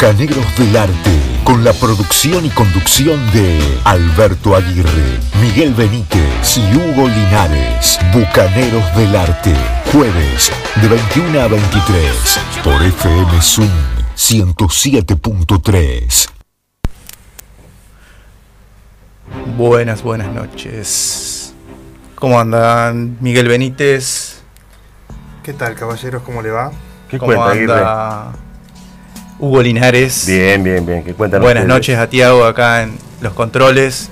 Bucaneros del Arte, con la producción y conducción de Alberto Aguirre, Miguel Benítez y Hugo Linares. Bucaneros del Arte, jueves de 21 a 23 por FM Swing 107.3. Buenas, buenas noches. ¿Cómo andan Miguel Benítez? ¿Qué tal, caballeros? ¿Cómo le va? ¿Qué ¿Cómo anda Hugo Linares? Bien, bien, bien. ¿Qué cuentan Buenas noches a Tiago acá en los controles.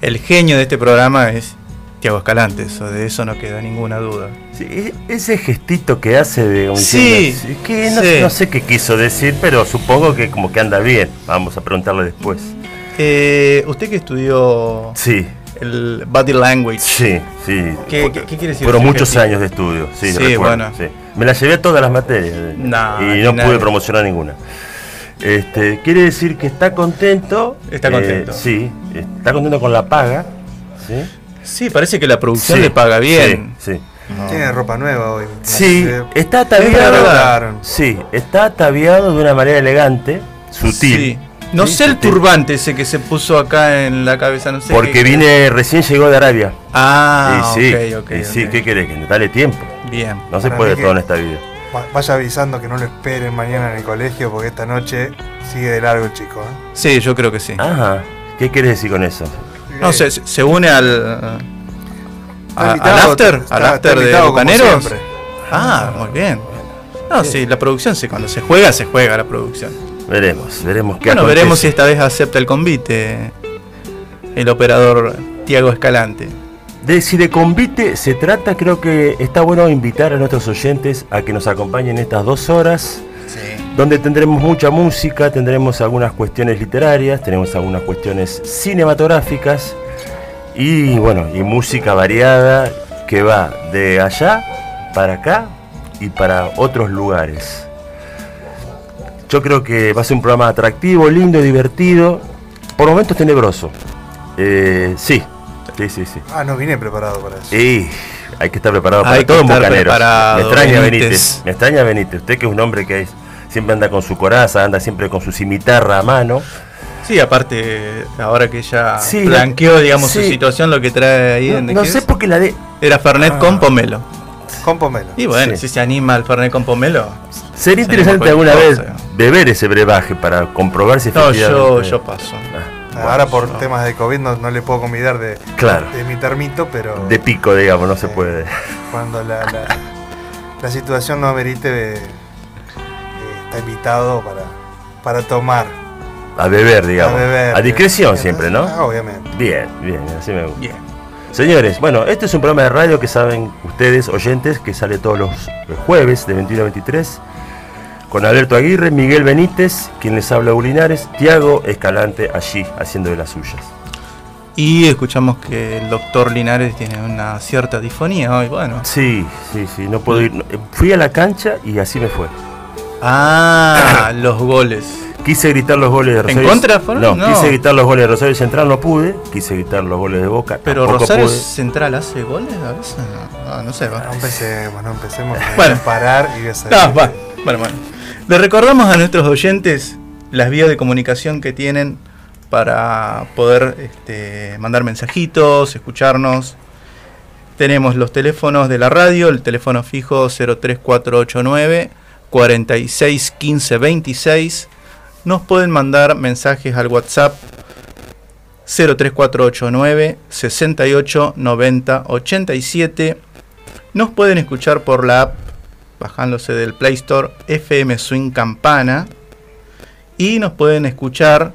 El genio de este programa es Tiago Escalante, de eso no queda ninguna duda. Sí, e-, ese gestito que hace de sí, que no, sé qué quiso decir, pero supongo que como que anda bien. Vamos a preguntarle después. Eh, usted que estudió sí. el body language. Sí, sí. ¿Qué, quiere decir? Fueron muchos años de estudio, sí, sí bueno. Me la llevé a todas las materias y no pude promocionar ninguna. Este, quiere decir que está contento. Está contento. Eh, sí, está contento con la paga. Sí, sí parece que la producción le paga bien. Sí, Tiene ropa nueva hoy. Sí, está ataviado. Sí, está ataviado de una manera elegante, sutil. No sé el turbante ese que se puso acá en la cabeza, no sé. Porque vine, recién llegó de Arabia. Ah, sí, sí, ¿qué querés? Que dale tiempo. Bien. No se puede todo en esta vida. Vaya avisando que no lo esperen mañana en el colegio porque esta noche sigue de largo el chico. ¿eh? Sí, yo creo que sí. Ajá. ¿Qué quieres decir con eso? No sé, se une al. al after, al after de Bucaneros. Ah, muy bien. No, sí, la producción, sí, cuando se juega, se juega la producción. Veremos, veremos qué Bueno, veremos si esta vez acepta el convite el operador Tiago Escalante. De si de convite se trata, creo que está bueno invitar a nuestros oyentes a que nos acompañen estas dos horas, donde tendremos mucha música, tendremos algunas cuestiones literarias, tenemos algunas cuestiones cinematográficas y bueno, y música variada que va de allá para acá y para otros lugares. Yo creo que va a ser un programa atractivo, lindo, divertido, por momentos tenebroso. Eh, sí, Sí, sí, sí. Ah, no vine preparado para eso. Sí, hay que estar preparado para todo Preparado, me extraña Benítez. Me extraña Benítez. Usted que es un hombre que siempre anda con su coraza, anda siempre con su cimitarra a mano. Sí, aparte, ahora que ya blanqueó, digamos, su situación, lo que trae ahí. No, no sé por qué la de... Era Fernet con ah. pomelo. Con pomelo. Y bueno, si se anima al Fernet con pomelo. Sería interesante alguna vez beber ese brebaje para comprobar si No, yo, yo paso. Ah. Ahora por temas de COVID no, le puedo convidar de, claro. de mi termito, pero... De pico, digamos, no se puede. Cuando la, la, situación no amerite, eh, está invitado para, para tomar. A beber, digamos. A, discreción siempre, ¿no? Ah, obviamente. Bien, bien, así me gusta. Bien. Señores, bueno, este es un programa de radio que saben ustedes, oyentes, que sale todos los jueves de 21 a 23 con Alberto Aguirre, Miguel Benítez, quien les habla Ulinares, Tiago Escalante allí haciendo de las suyas. Y escuchamos que el doctor Linares tiene una cierta difonía hoy, bueno. Sí, sí, sí, no puedo ir. Fui a la cancha y así me fue. Ah, los goles. Quise gritar los goles de Rosario. ¿En contra no, no, quise gritar los goles de Rosario Central, no pude. Quise gritar los goles de Boca. Pero Rosario Central hace goles a veces. No, no, sé. Va. No empecemos, no empecemos a parar y a no, bueno, bueno, bueno. Le recordamos a nuestros oyentes las vías de comunicación que tienen para poder este, mandar mensajitos, escucharnos. Tenemos los teléfonos de la radio, el teléfono fijo 03489 46 15 26. Nos pueden mandar mensajes al WhatsApp 03489 68 90 87. Nos pueden escuchar por la app bajándose del Play Store FM Swing Campana. Y nos pueden escuchar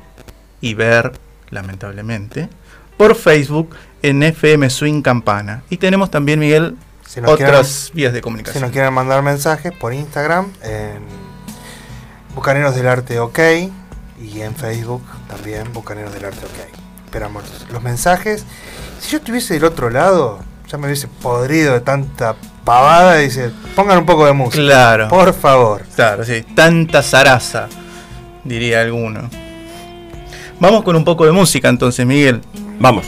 y ver, lamentablemente, por Facebook en FM Swing Campana. Y tenemos también, Miguel, otras vías de comunicación. Si nos quieren mandar mensajes por Instagram, en Bucaneros del Arte OK. Y en Facebook también Bucaneros del Arte OK. Esperamos los mensajes. Si yo estuviese del otro lado, ya me hubiese podrido de tanta pavada y dice, pongan un poco de música. Claro. Por favor. Claro, sí. Tanta zaraza, diría alguno. Vamos con un poco de música entonces, Miguel. Vamos.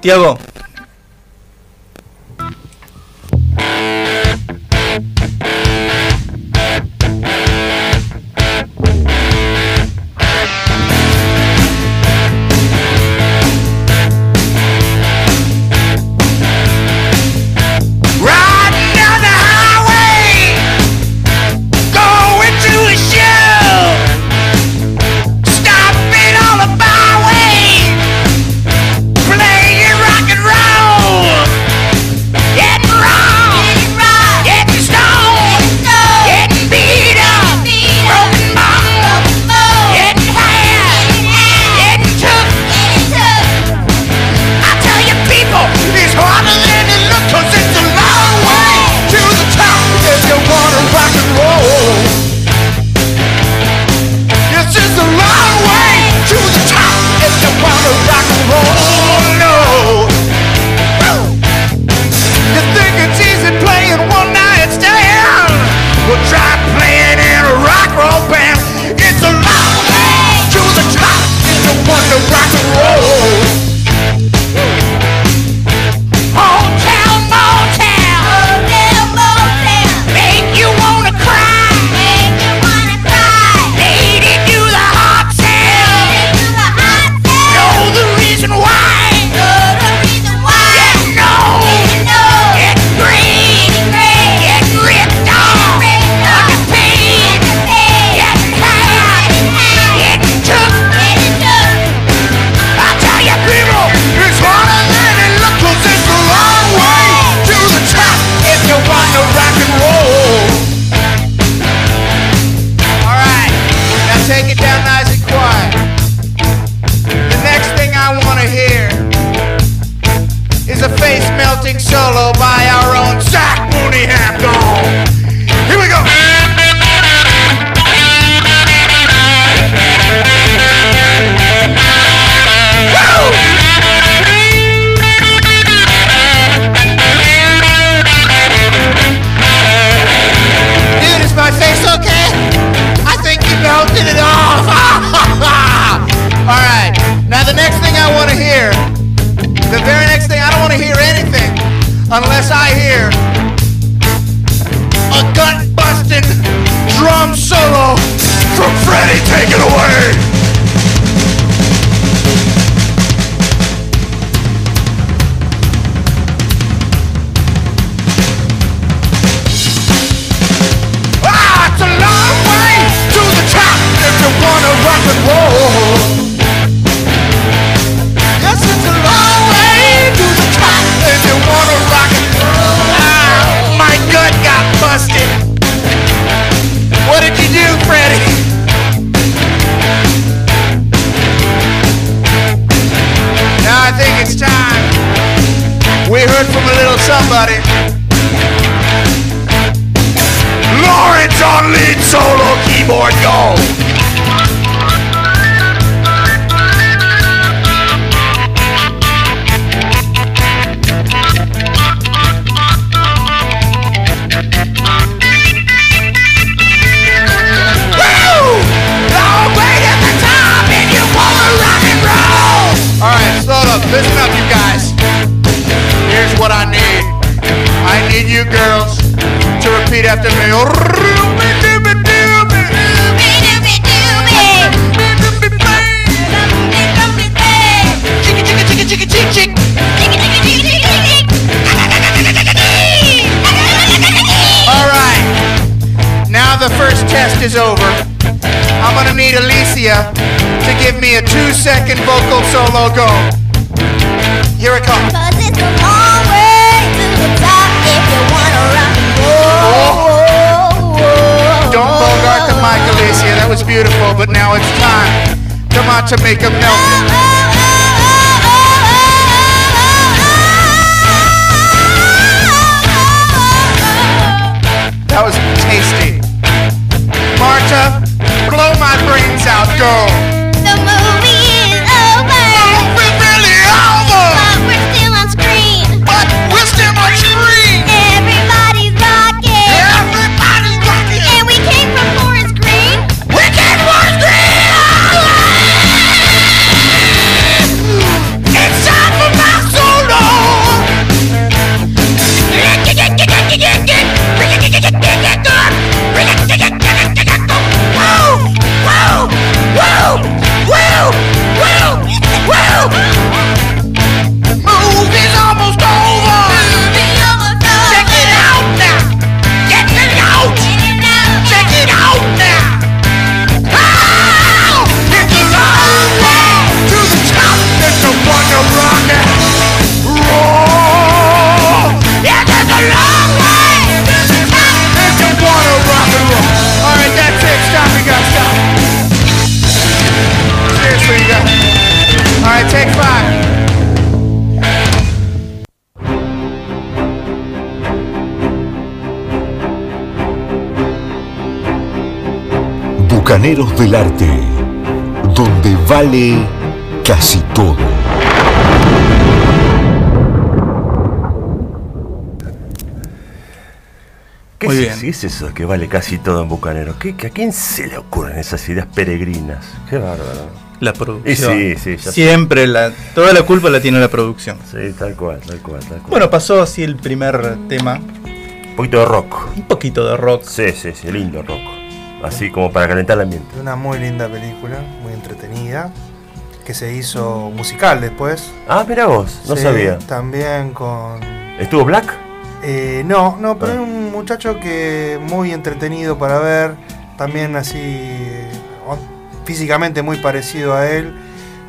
Tiago, to make a Bucaneros del Arte, donde vale casi todo. ¿Qué Muy es, bien. qué es eso que vale casi todo en Bucanero? ¿Qué, qué- ¿A quién se le ocurren esas ideas peregrinas? Qué bárbaro. La producción. Y sí, sí. Siempre la, toda la culpa la tiene la producción. Sí, tal cual, tal cual, tal cual. Bueno, pasó así el primer tema. un poquito de rock. Un poquito de rock. Sí, sí, sí, lindo rock. Así como para calentar el ambiente. Una muy linda película, muy entretenida, que se hizo musical después. Ah, mira vos, no Sí, sabía. También con... ¿Estuvo Black? eh, no, no, pero Ah. es un muchacho que muy entretenido para ver, también así o- físicamente muy parecido a él,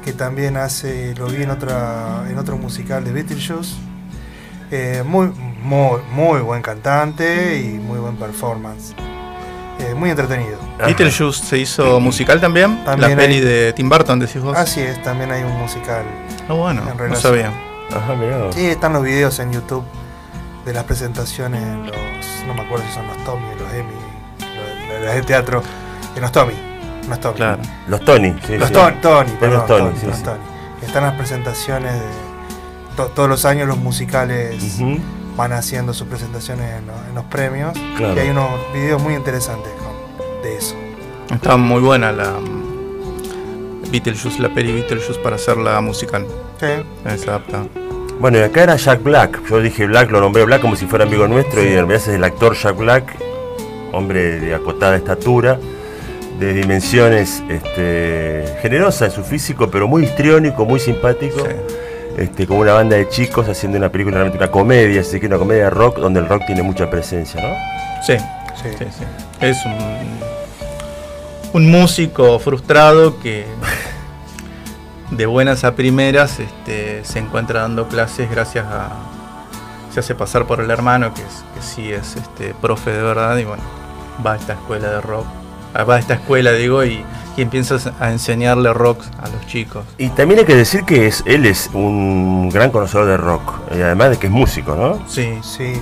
que también hace, lo vi en otra, en otro musical de Beetlejuice. Eh, muy, muy, muy buen cantante y muy buen performance. Eh, muy entretenido. Beetlejuice se hizo musical también. También la peli hay- de Tim Burton, decís vos. Así es, también hay un musical. Ah, bueno, en no sabía. Ajá. Sí, están los videos en YouTube de las presentaciones, en los, no me acuerdo si son los Tommy, los Emmy, los, los de teatro, en los Tommy, los Tommy. Claro. Los Tony, sí. Los sí. Tony, Tony, Los perdón, Tony, Tony, sí, los sí. Tony. Están las presentaciones de to- todos los años los musicales van haciendo sus presentaciones en, los- en los premios Claro. y hay unos videos muy interesantes con- de eso. Estaba muy buena la Beetlejuice, la peli Beetlejuice para hacerla musical. Sí, Es adaptada. Bueno, y acá era Jack Black. Yo dije Black, lo nombré Black como si fuera amigo nuestro y en realidad es el actor Jack Black, hombre de acotada estatura, de dimensiones este, generosa en su físico, pero muy histriónico, muy simpático. Sí. Este, como una banda de chicos haciendo una película, realmente una comedia, así que una comedia rock donde el rock tiene mucha presencia, ¿no? Sí, Sí. sí, sí. Es un, un músico frustrado que de buenas a primeras este, se encuentra dando clases gracias a... Se hace pasar por el hermano, que, es, que sí es este, profe de verdad, y bueno, va a esta escuela de rock. ah, Va a esta escuela, digo, y, y empieza a enseñarle rock a los chicos. Y también hay que decir que es, él es un gran conocedor de rock, y además de que es músico, ¿no? Sí. Sí.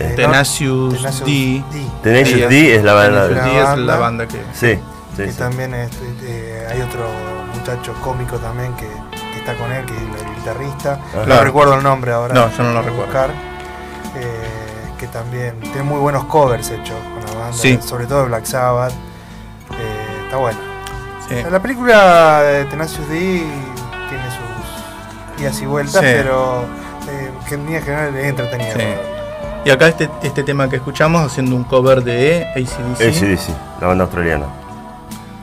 Eh, Tenacious Tenacious D. D. Tenacious D es la banda. D es la banda. que... Sí, sí, que sí. también es- eh, hay otro muchacho cómico también que, que está con él, que es el guitarrista. Ajá. No recuerdo el nombre ahora. No, yo no lo recuerdo. buscar. Eh, que también tiene muy buenos covers hechos con la banda, Sí. sobre todo de Black Sabbath. Eh, está bueno. Sí. La película de Tenacious D tiene sus idas y vueltas, Sí. pero eh, que en línea general es entretenida. Sí. Y acá este, este tema que escuchamos haciendo un cover de ACDC. ACDC, la banda australiana.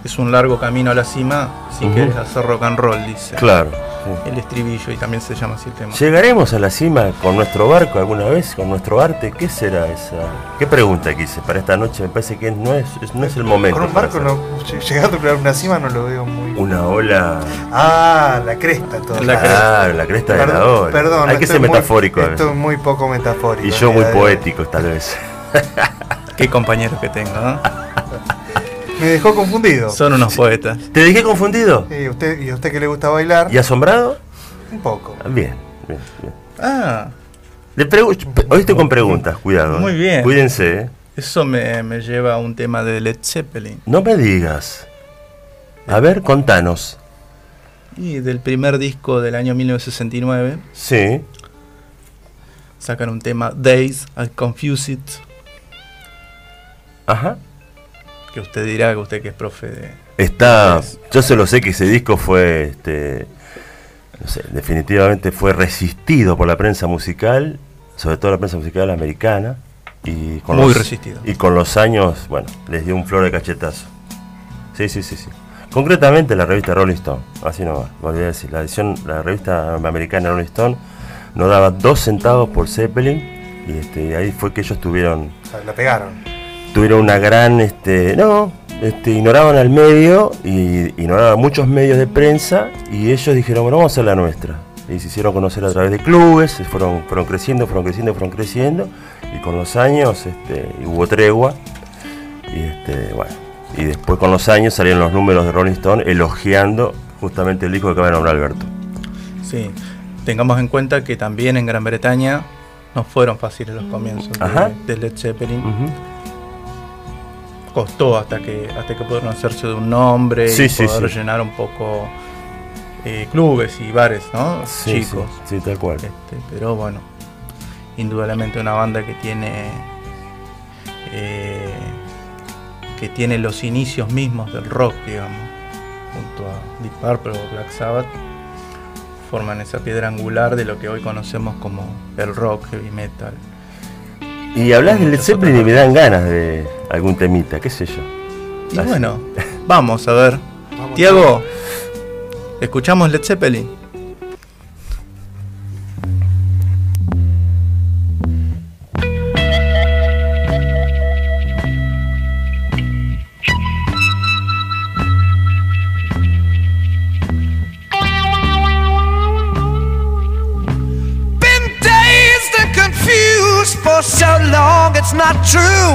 Es un largo camino a la cima si Ujú. quieres hacer rock and roll, dice. Claro. sí. El estribillo y también se llama así el tema. ¿Llegaremos a la cima con nuestro barco alguna vez? ¿Con nuestro arte? ¿Qué será esa? ¿Qué pregunta que hice para esta noche? Me parece que no es, es- no es el momento. Con un barco, no, llegando a una cima no lo veo muy. Una ola. Ah, la cresta todo. La Claro, la cresta de la Perdón, ola. perdón, Hay que ser muy- metafórico a veces. Estoy muy poco metafórico. Y yo muy poético, tal vez. Qué compañeros que tengo, ¿no? Me dejó confundido. Son unos poetas. ¿Te dejé confundido? ¿Y usted, ¿Y a usted que le gusta bailar? ¿Y asombrado? Un poco. Bien, bien, bien. Ah, Le Hoy estoy con preguntas, cuidado. Muy eh. bien. Cuídense, ¿eh? eso me, me lleva a un tema de Led Zeppelin. No me digas. A ver, contanos. Y del primer disco del año 1969 Sí. sacan un tema Days I Confuse It. Ajá. Que usted dirá que usted que es profe de. Está. Yo solo sé que ese disco fue. Este, no sé, definitivamente fue resistido por la prensa musical, sobre todo la prensa musical americana. Y con Muy los- resistido. Y con los años, bueno, les dio un flor de cachetazo. Sí, sí, sí, sí. Concretamente la revista Rolling Stone, así nomás, volví a decir, la edición, la revista americana Rolling Stone nos daba dos centavos por Zeppelin y este, y ahí fue que ellos tuvieron O sea, la pegaron. Tuvieron una gran este no este, ignoraban al medio y ignoraban muchos medios de prensa y ellos dijeron bueno vamos a hacer la nuestra y se hicieron conocer a través de clubes fueron fueron creciendo fueron creciendo fueron creciendo y con los años este, hubo tregua y este bueno y después con los años salieron los números de Rolling Stone elogiando justamente el disco que acaba de nombrar Alberto Sí. Tengamos en cuenta que también en Gran Bretaña no fueron fáciles los comienzos de- Led Zeppelin. Costó hasta que hasta que pudieron hacerse de un nombre Sí, y sí, poder sí. llenar un poco eh, clubes y bares, Chicos. sí, sí, tal cual Este, pero bueno, indudablemente una banda que tiene eh, que tiene los inicios mismos del rock, digamos, junto a Deep Purple o Black Sabbath, forman esa piedra angular de lo que hoy conocemos como el rock, heavy metal. Y hablas de Led Zeppelin y me dan ganas de algún temita qué sé yo Y Así. bueno, vamos a ver. Tiago, ¿escuchamos Led Zeppelin? Long, it's not true.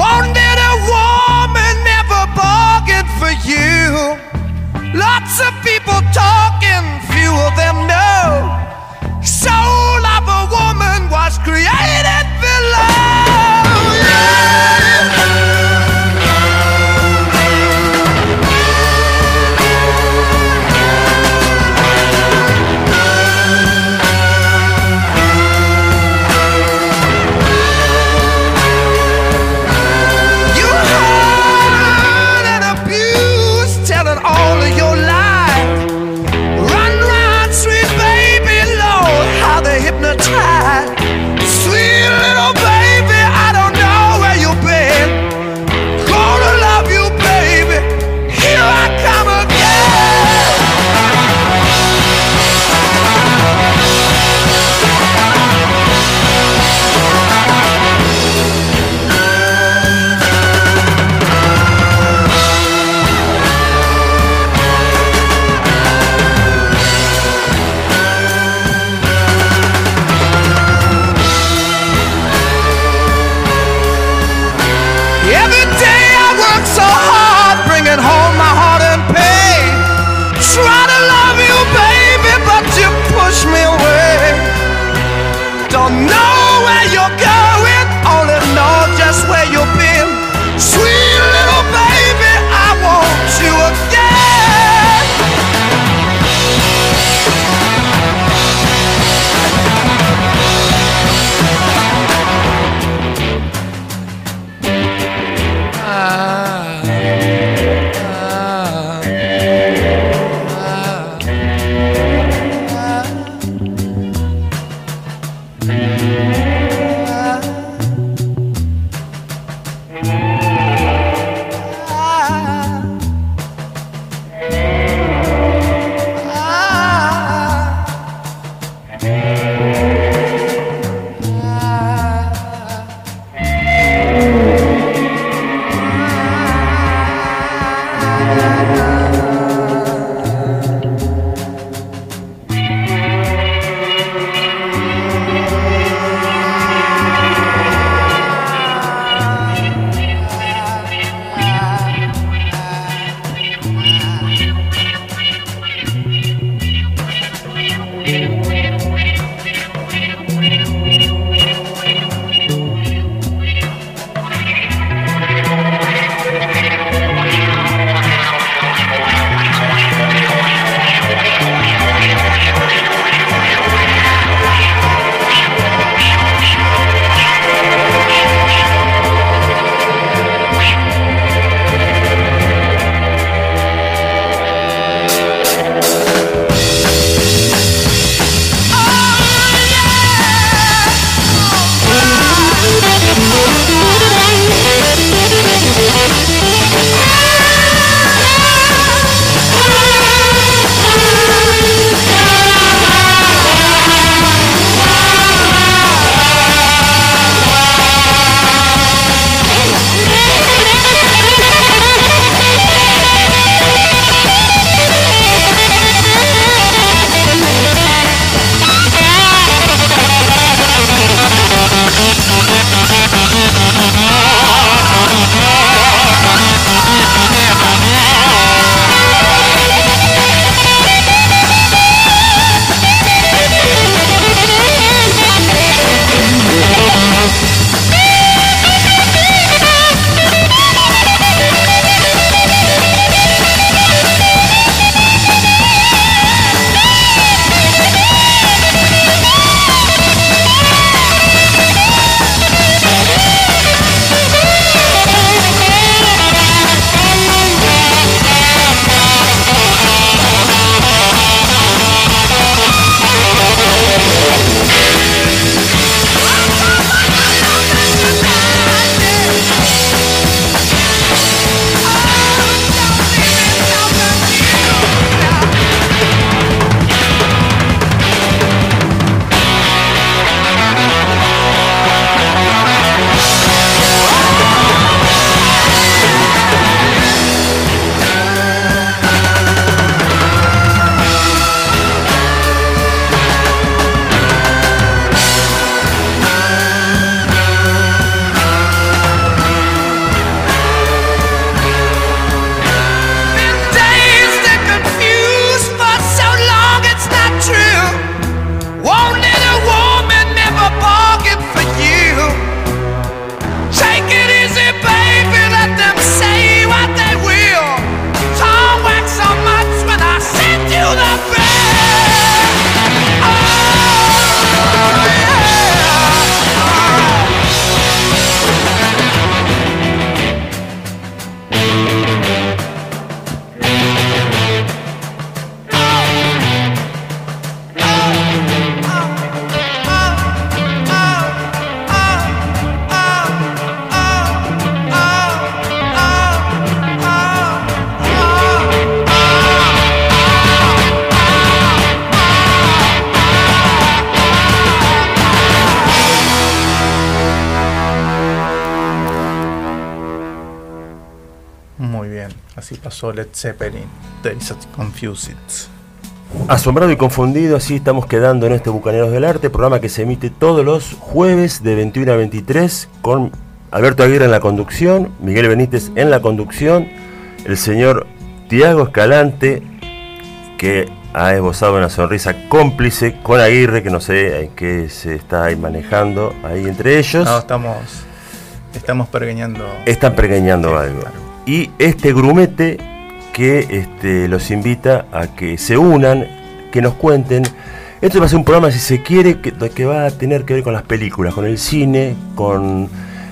Wanted a woman, never bargained for you. Lots of people talking, few of them know. Soul of a woman was created below. Así Led Zeppelin, Days of Confused. Asombrado y confundido, así estamos quedando en este Bucaneros del Arte, programa que se emite todos los jueves de 21 a 23 con Alberto Aguirre en la conducción, Miguel Benítez en la conducción, el señor Tiago Escalante, que ha esbozado una sonrisa cómplice con Aguirre, que no sé en qué se está ahí manejando ahí entre ellos. No, estamos, estamos pergeñando. Están pergeñando algo. Y este grumete que este, los invita a que se unan, que nos cuenten. Esto va a ser un programa, si se quiere, que, que va a tener que ver con las películas, con el cine, con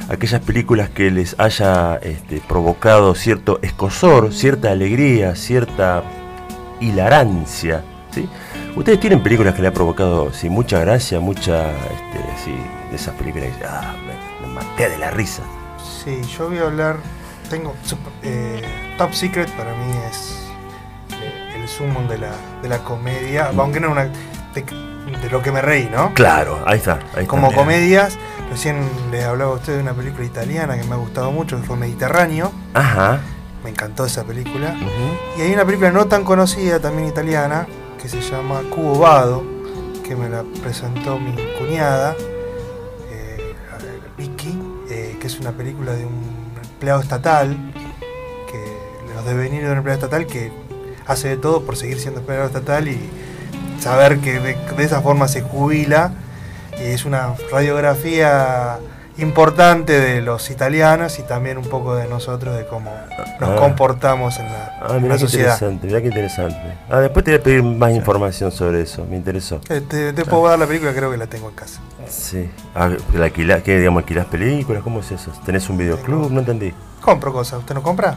aquellas películas que les haya este, provocado cierto escosor, cierta alegría, cierta hilarancia. ¿sí? ¿Ustedes tienen películas que le ha provocado sí, mucha gracia, mucha, este, sí, de esas películas que ah, me, me maté de la risa? Sí, yo voy a hablar. Tengo. eh, Top Secret para mí es eh, el sumo de la, de la comedia. Aunque no una. De, de lo que me reí, ¿no? Claro, ahí está. Ahí. Como comedias. Recién les hablaba a ustedes de una película italiana que me ha gustado mucho, que fue Mediterráneo. Ajá. Me encantó esa película. Y hay una película no tan conocida, también italiana, que se llama Cubo Vado, que me la presentó mi cuñada, eh, Vicky, eh, que es una película de un empleado estatal, que los devenidos de un empleado estatal que hace de todo por seguir siendo empleado estatal y saber que de, de esa forma se jubila. Y es una radiografía importante de los italianos y también un poco de nosotros, de cómo nos Ah. comportamos en la, Ah, mirá la sociedad. interesante, mirá qué interesante. Ah, después te voy a pedir más información sobre eso, me interesó. Eh, Te, te puedo dar la película, creo que la tengo en casa. Sí. Ah, ¿la alquilás, ¿Qué, digamos, alquilás películas? ¿Cómo es eso? ¿Tenés un videoclub? No entendí. Compro cosas, ¿usted no compra?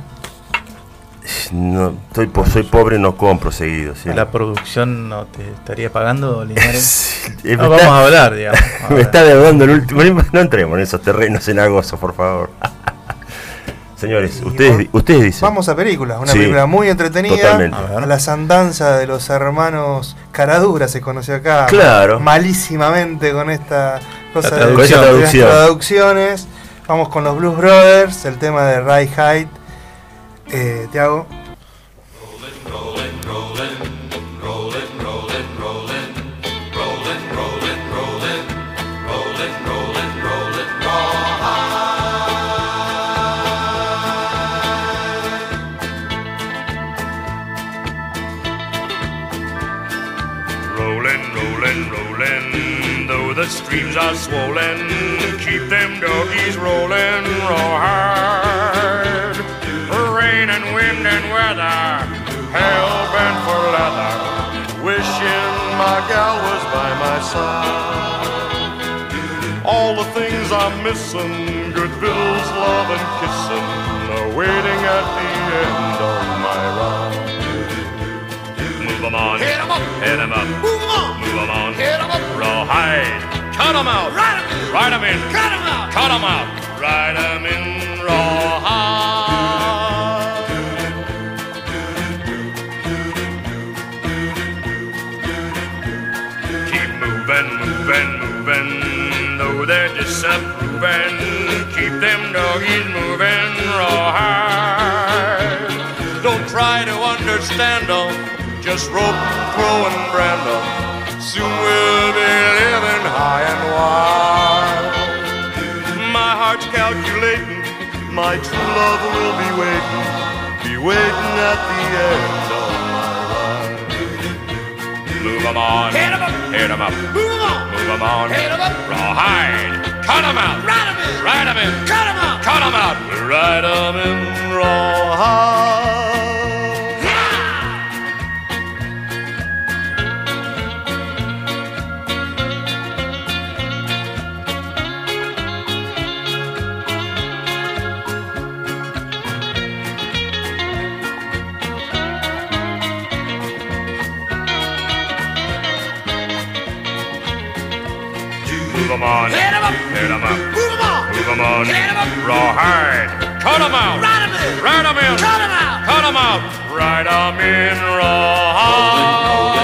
No, estoy po- soy pobre, no compro seguido. ¿sí? ¿La producción no te estaría pagando, Linares? Sí, eh, No, vamos está- a hablar, digamos. A Me ver. está deudando el último. No entremos en esos terrenos cenagosos, por favor. Señores, ustedes, ustedes dicen. Vamos a película, una Sí, película muy entretenida. totalmente. Las andanzas de los hermanos Caradura se conoció acá. Claro. Malísimamente con esta cosa La de- traducción. Las traducciones. Vamos con los Blues Brothers, el tema de Ray Hyde. Eh, Tiago. The streams are swollen, keep them doggies rolling raw weather, hell bent for leather, wishing my gal was by my side. All the things I'm missing, good bills, love and kissing, are waiting at the end of my ride. Move 'em on, hit 'em up, hit 'em up, move 'em on, move 'em on, hit 'em up, rawhide, cut 'em out, ride 'em in, ride 'em in, cut 'em out, cut 'em out, ride 'em in. Rawhide. Them doggies moving rawhide. Don't try to understand them, just rope, throw, and brand them. Soon we'll be living high and wide. My heart's calculating, my true love will be waiting, be waiting at the end of my ride. Move 'em on, hit 'em up, hit 'em up, move 'em on, move 'em on, hit 'em up, rawhide, cut 'em out, ride 'em in, ride 'em in, cut 'em out, cut 'em out, ride 'em in rawhide. them on. Hit them up. Hit them up. Move them on. Move them on. Hit them up. Raw hard. Cut them out. Ride them in. Ride them in. Cut them out. Cut them out. Ride them in raw hard.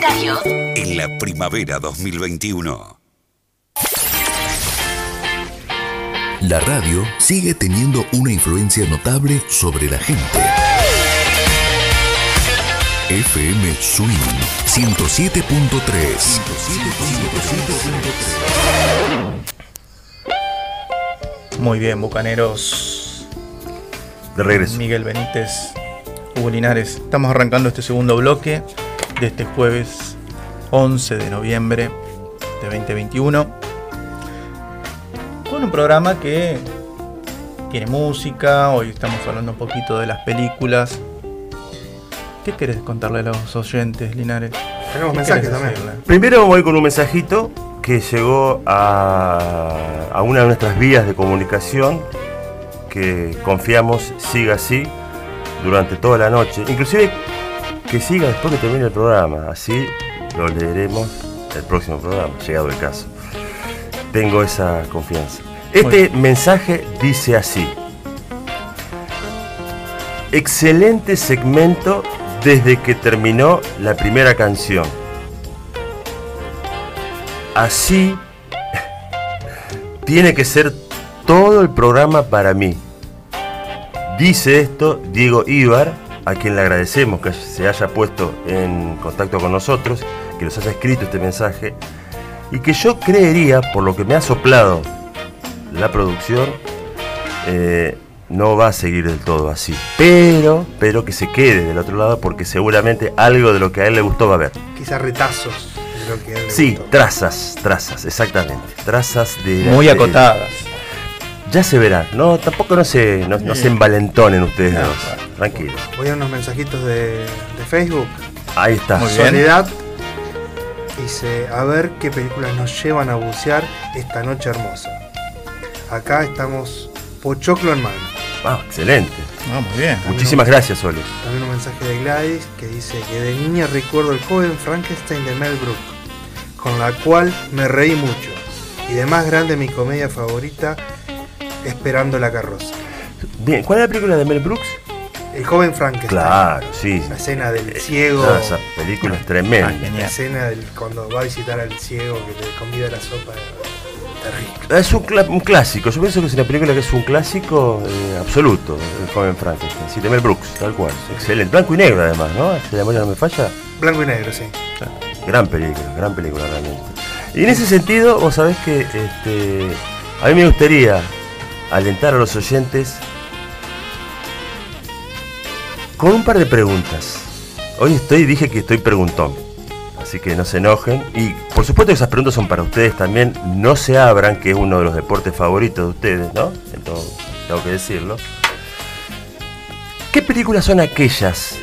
En la primavera 2021. La radio sigue teniendo una influencia notable sobre la gente. FM Swing 107.3. Muy bien, bucaneros. De regreso. Miguel Benítez, Hugo Linares. Estamos arrancando este segundo bloque de este jueves 11 de noviembre. de 2021. Con un programa que tiene música, hoy estamos hablando un poquito de las películas. ¿Qué querés contarle a los oyentes, Linares? Tenemos ¿Qué mensajes también. decirle? Primero voy con un mensajito que llegó a, a una de nuestras vías de comunicación que confiamos siga así durante toda la noche. Inclusive que siga después que termine el programa. Así lo leeremos el próximo programa, llegado el caso. Tengo esa confianza. Este mensaje dice así. Excelente segmento desde que terminó la primera canción. Así tiene que ser todo el programa para mí. Dice esto Diego Ibar, a quien le agradecemos que se haya puesto en contacto con nosotros, que nos haya escrito este mensaje, y que yo creería, por lo que me ha soplado la producción, eh, no va a seguir del todo así. Pero, pero que se quede del otro lado porque seguramente algo de lo que a él le gustó va a haber. Quizás retazos de lo que a él le Sí, gustó. trazas, trazas, exactamente. Trazas de... Muy de- acotadas. Ya se verá, no, tampoco no se, no, no se envalentonen ustedes No, dos. Claro. Tranquilos. Voy a unos mensajitos de, de Facebook. Ahí está. Muy bien. Soledad dice, a ver qué películas nos llevan a bucear esta noche hermosa. Acá estamos Pochoclo en mano. Ah, excelente. Ah, muy bien. Muchísimas gracias, Sole. También un mensaje de Gladys que dice que de niña recuerdo el joven Frankenstein de Mel Brooks, con la cual me reí mucho. Y de más grande mi comedia favorita, Esperando la carroza. Bien, ¿cuál es la película de Mel Brooks? El joven Frankenstein. Claro, sí. La escena del ciego. No, esa película es Ah, tremenda. La escena del, cuando va a visitar al ciego que le convida la sopa. Terrible. Es un, clásico, yo pienso que es una película que es un clásico eh, absoluto, el joven Frankenstein. Sí, de Mel Brooks, tal cual. Excelente. Blanco y negro además, ¿no? Si la memoria no me falla. Blanco y negro, sí. Gran película, gran película realmente. Y en ese sentido, vos sabés que este, a mí me gustaría alentar a los oyentes con un par de preguntas. Hoy estoy, dije que estoy preguntón, así que no se enojen. Y por supuesto que esas preguntas son para ustedes también. No se abran, que es uno de los deportes favoritos de ustedes, ¿no? Entonces, tengo que decirlo. ¿Qué películas son aquellas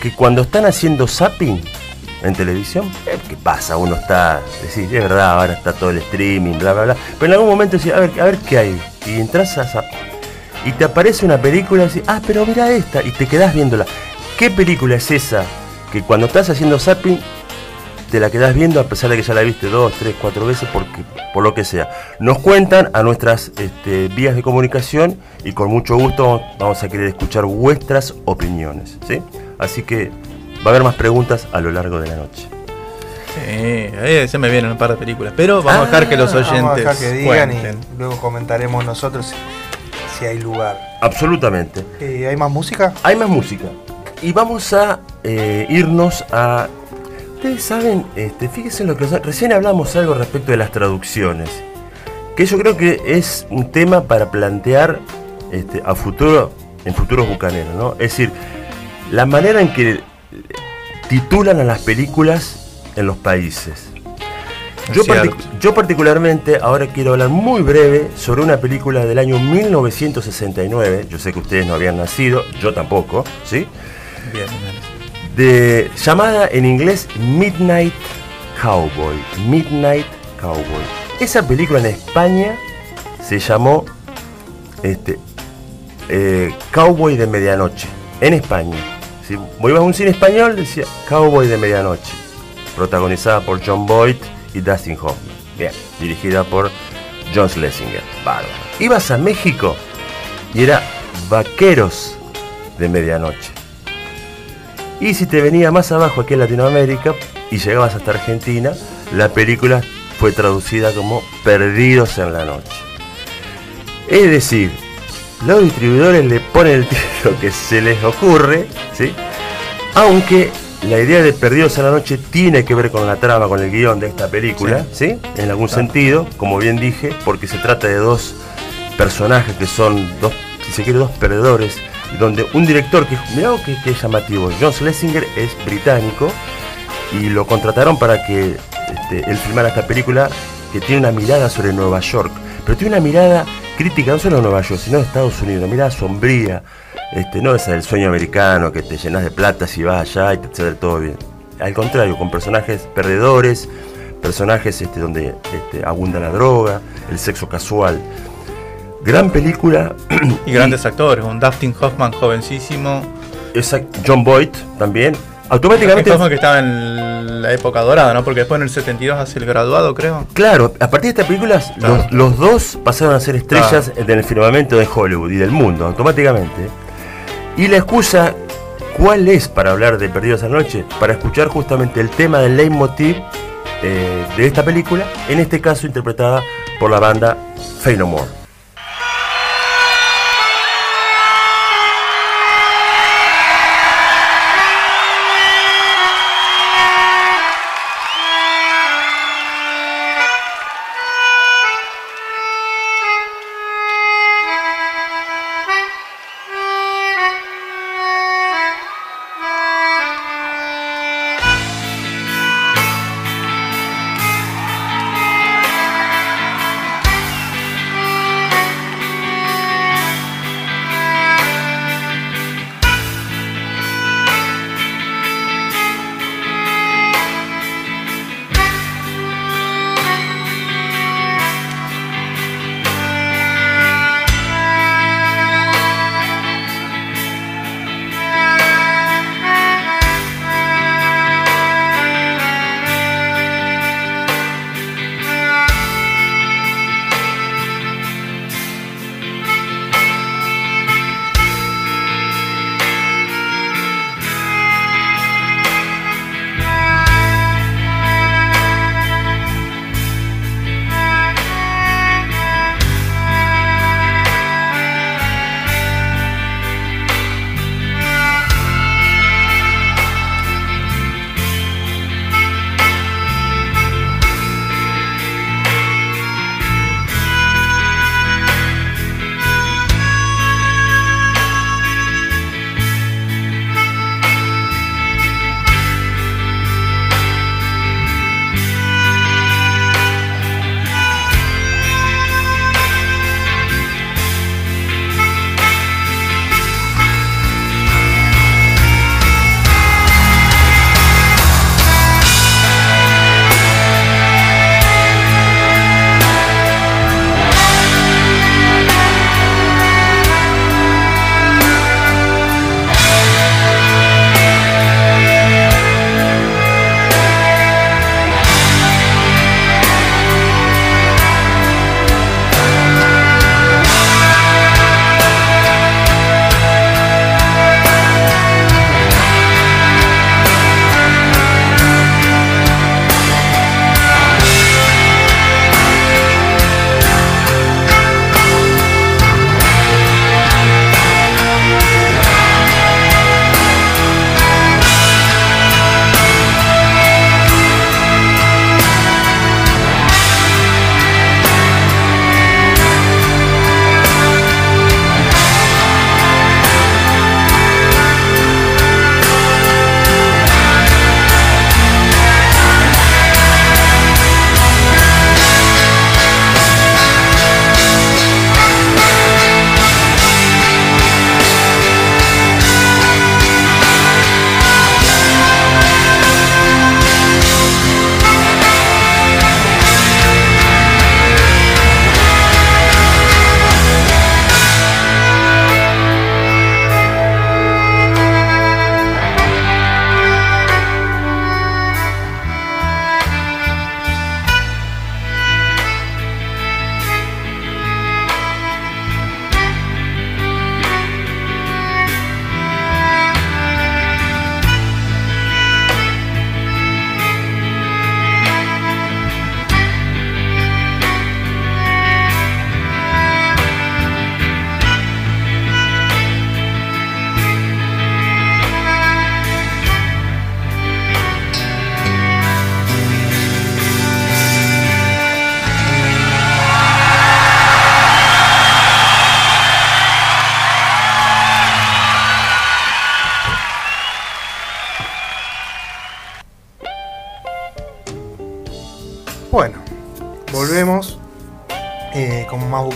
que cuando están haciendo zapping en televisión, eh, ¿qué pasa? Uno está, decís, es verdad, ahora está todo el streaming, bla, bla, bla. Pero en algún momento decís, a ver, a ver qué hay. Y entras a zap y te aparece una película y decís, ah, pero mira esta, y te quedás viéndola. ¿Qué película es esa que cuando estás haciendo zapping te la quedás viendo a pesar de que ya la viste dos, tres, cuatro veces, porque, por lo que sea? Nos cuentan a nuestras este, vías de comunicación y con mucho gusto vamos a querer escuchar vuestras opiniones. ¿sí? Así que va a haber más preguntas a lo largo de la noche. Sí, ahí se me vienen un par de películas. Pero vamos a dejar que los oyentes Vamos a dejar que digan cuenten. y luego comentaremos nosotros si, hay lugar. Absolutamente. Eh, ¿Hay más música? Hay más música. Y vamos a eh, irnos a. Ustedes saben, este, fíjense en lo que recién hablamos algo respecto de las traducciones. Que yo creo que es un tema para plantear este, a futuro, en futuros bucaneros, ¿no? Es decir, la manera en que titulan a las películas en los países. Yo, partic- particularmente ahora quiero hablar muy breve sobre una película del año 1969. Yo sé que ustedes no habían nacido, yo tampoco, ¿sí? Bien. De, llamada en inglés Midnight Cowboy. Midnight Cowboy. Esa película en España se llamó este, eh, Cowboy de Medianoche. En España. Si ibas a un cine español, decía Cowboy de Medianoche. Protagonizada por John Boyd y Dustin Hoffman. Bien, dirigida por John Schlesinger. Ibas a México y era Vaqueros de Medianoche. Y si te venía más abajo aquí en Latinoamérica y llegabas hasta Argentina, la película fue traducida como Perdidos en la Noche. Es decir, los distribuidores le ponen el título que se les ocurre, ¿sí? aunque la idea de Perdidos en la Noche tiene que ver con la trama, con el guion de esta película, ¿sí? en algún sentido, como bien dije, porque se trata de dos personajes que son dos, si se quiere, dos perdedores, donde un director que, mirá que, que llamativo, John Schlesinger es británico y lo contrataron para que este, él filmara esta película que tiene una mirada sobre Nueva York, pero tiene una mirada crítica no solo de Nueva York, sino de Estados Unidos, una mirada sombría, este, no esa del sueño americano que te llenas de plata si vas allá y te sale todo bien. Al contrario, con personajes perdedores, personajes este, donde este, abunda la droga, el sexo casual. Gran película. Y grandes actores, un Dustin Hoffman jovencísimo. Exacto, John Boyd también. Automáticamente. Hoffman que estaba en la época dorada, ¿no? Porque después en el 72 hace el graduado, creo. Claro, a partir de esta película, Claro. los, los dos pasaron a ser estrellas del firmamento de Hollywood y del mundo, automáticamente. Y la excusa, ¿cuál es para hablar de Perdidos Anoche? Para escuchar justamente el tema del leitmotiv eh, de esta película, en este caso interpretada por la banda Fey No More.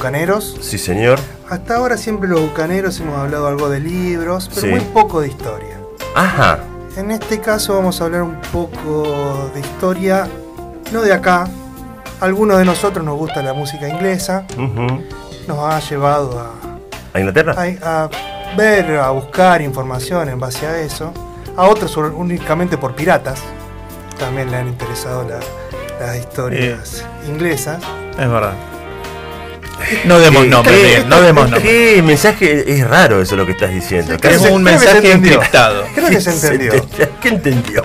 Bucaneros. Sí, señor. Hasta ahora siempre los bucaneros hemos hablado algo de libros, pero Sí. muy poco de historia. Ajá. En este caso vamos a hablar un poco de historia, no de acá. Algunos de nosotros nos gusta la música inglesa, nos ha llevado a, ¿A Inglaterra? a- a ver, a buscar información en base a eso. A otros únicamente por piratas, también le han interesado la- las historias inglesas. Es verdad. No demos nombre, ¿qué- Miguel, no demos nombre. ¿Qué mensaje es raro eso lo que estás diciendo? Sí, Casi- Es se- un mensaje encriptado. Creo que se entendió. ¿Qué entendió?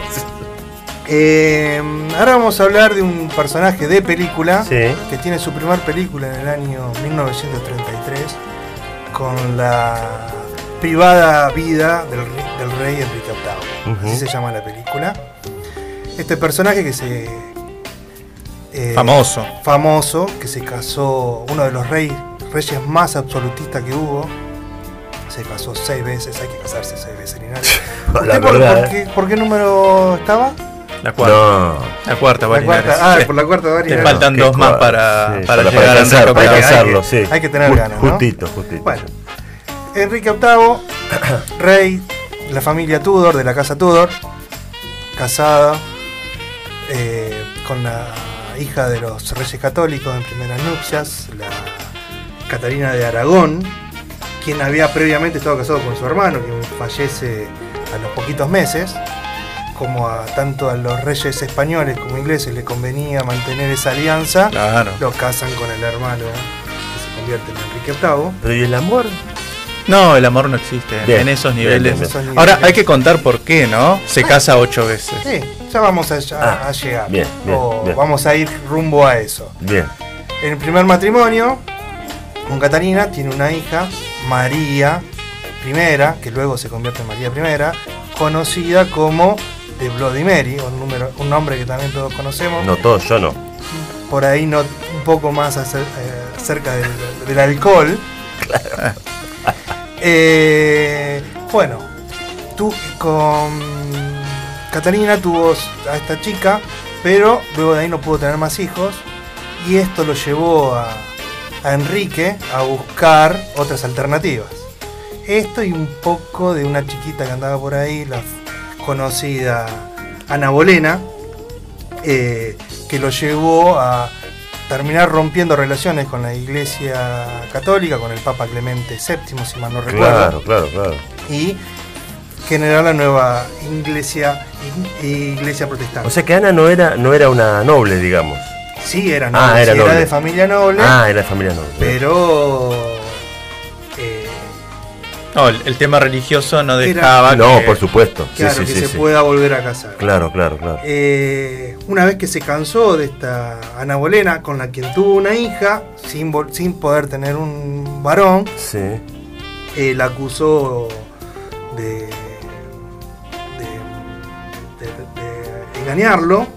Eh, ahora vamos a hablar de un personaje de película Sí. que tiene su primer película en el año 1933 con la privada vida del, re- del rey Enrique VIII. Así se llama la película. Este personaje que se... eh, Famoso. Famoso, que se casó, uno de los rey- reyes más absolutistas que hubo. Se casó seis veces, hay que casarse seis veces, Linares. ¿Usted por, verdad, por eh. qué, por qué número estaba? La cuarta. No. La cuarta, La cuarta, ah, Sí. por la cuarta Te Barinares. faltan dos más para, sí, para, para llegar alcanzar, para alcanzarlo, hay que- sí. hay que tener ganas, ¿no? Justito, justito. Bueno, Enrique VIII, rey de la familia Tudor, de la casa Tudor, casada eh, con la hija de los reyes católicos en primeras nupcias, la Catalina de Aragón, quien había previamente estado casado con su hermano, quien fallece a los poquitos meses. Como a tanto a los reyes españoles como ingleses le convenía mantener esa alianza, Claro. lo casan con el hermano que se convierte en Enrique VIII. Pero ¿y el amor? No, el amor no existe Bien, en esos niveles. bien, bien. Esos Ahora hay que contar por qué, ¿no? Se casa ocho veces. Sí, ya vamos a, ya Ah, a llegar. bien, bien, O bien. Vamos a ir rumbo a eso. Bien. En el primer matrimonio, con Catalina, tiene una hija, María I, que luego se convierte en María I, conocida como de Bloody Mary, un, número, un nombre que también todos conocemos. No todos, yo no. Por ahí no, un poco más acer- eh, acerca del, del alcohol. Eh, bueno, tú con Catalina tuvo a esta chica, pero luego de ahí no pudo tener más hijos. Y esto lo llevó a, Enrique a buscar otras alternativas. Esto y un poco de una chiquita que andaba por ahí, la conocida Ana Bolena, eh, que lo llevó a terminar rompiendo relaciones con la Iglesia Católica, con el Papa Clemente VII, si mal no recuerdo, Claro, claro, claro. y generar la nueva Iglesia, iglesia Protestante. O sea que Ana no era, no era una noble, digamos. sí, era, Ah, noble, era sí, noble. de familia noble, Ah, era de familia noble. pero No, el, el tema religioso no Era- dejaba No, que- por supuesto. Claro, sí, que sí, se sí. pueda volver a casar. Claro, claro, claro. Eh, una vez que se cansó de esta Ana Bolena, con la quien tuvo una hija, sin, poder tener un varón, Sí. eh, la acusó de, de, de- de engañarlo.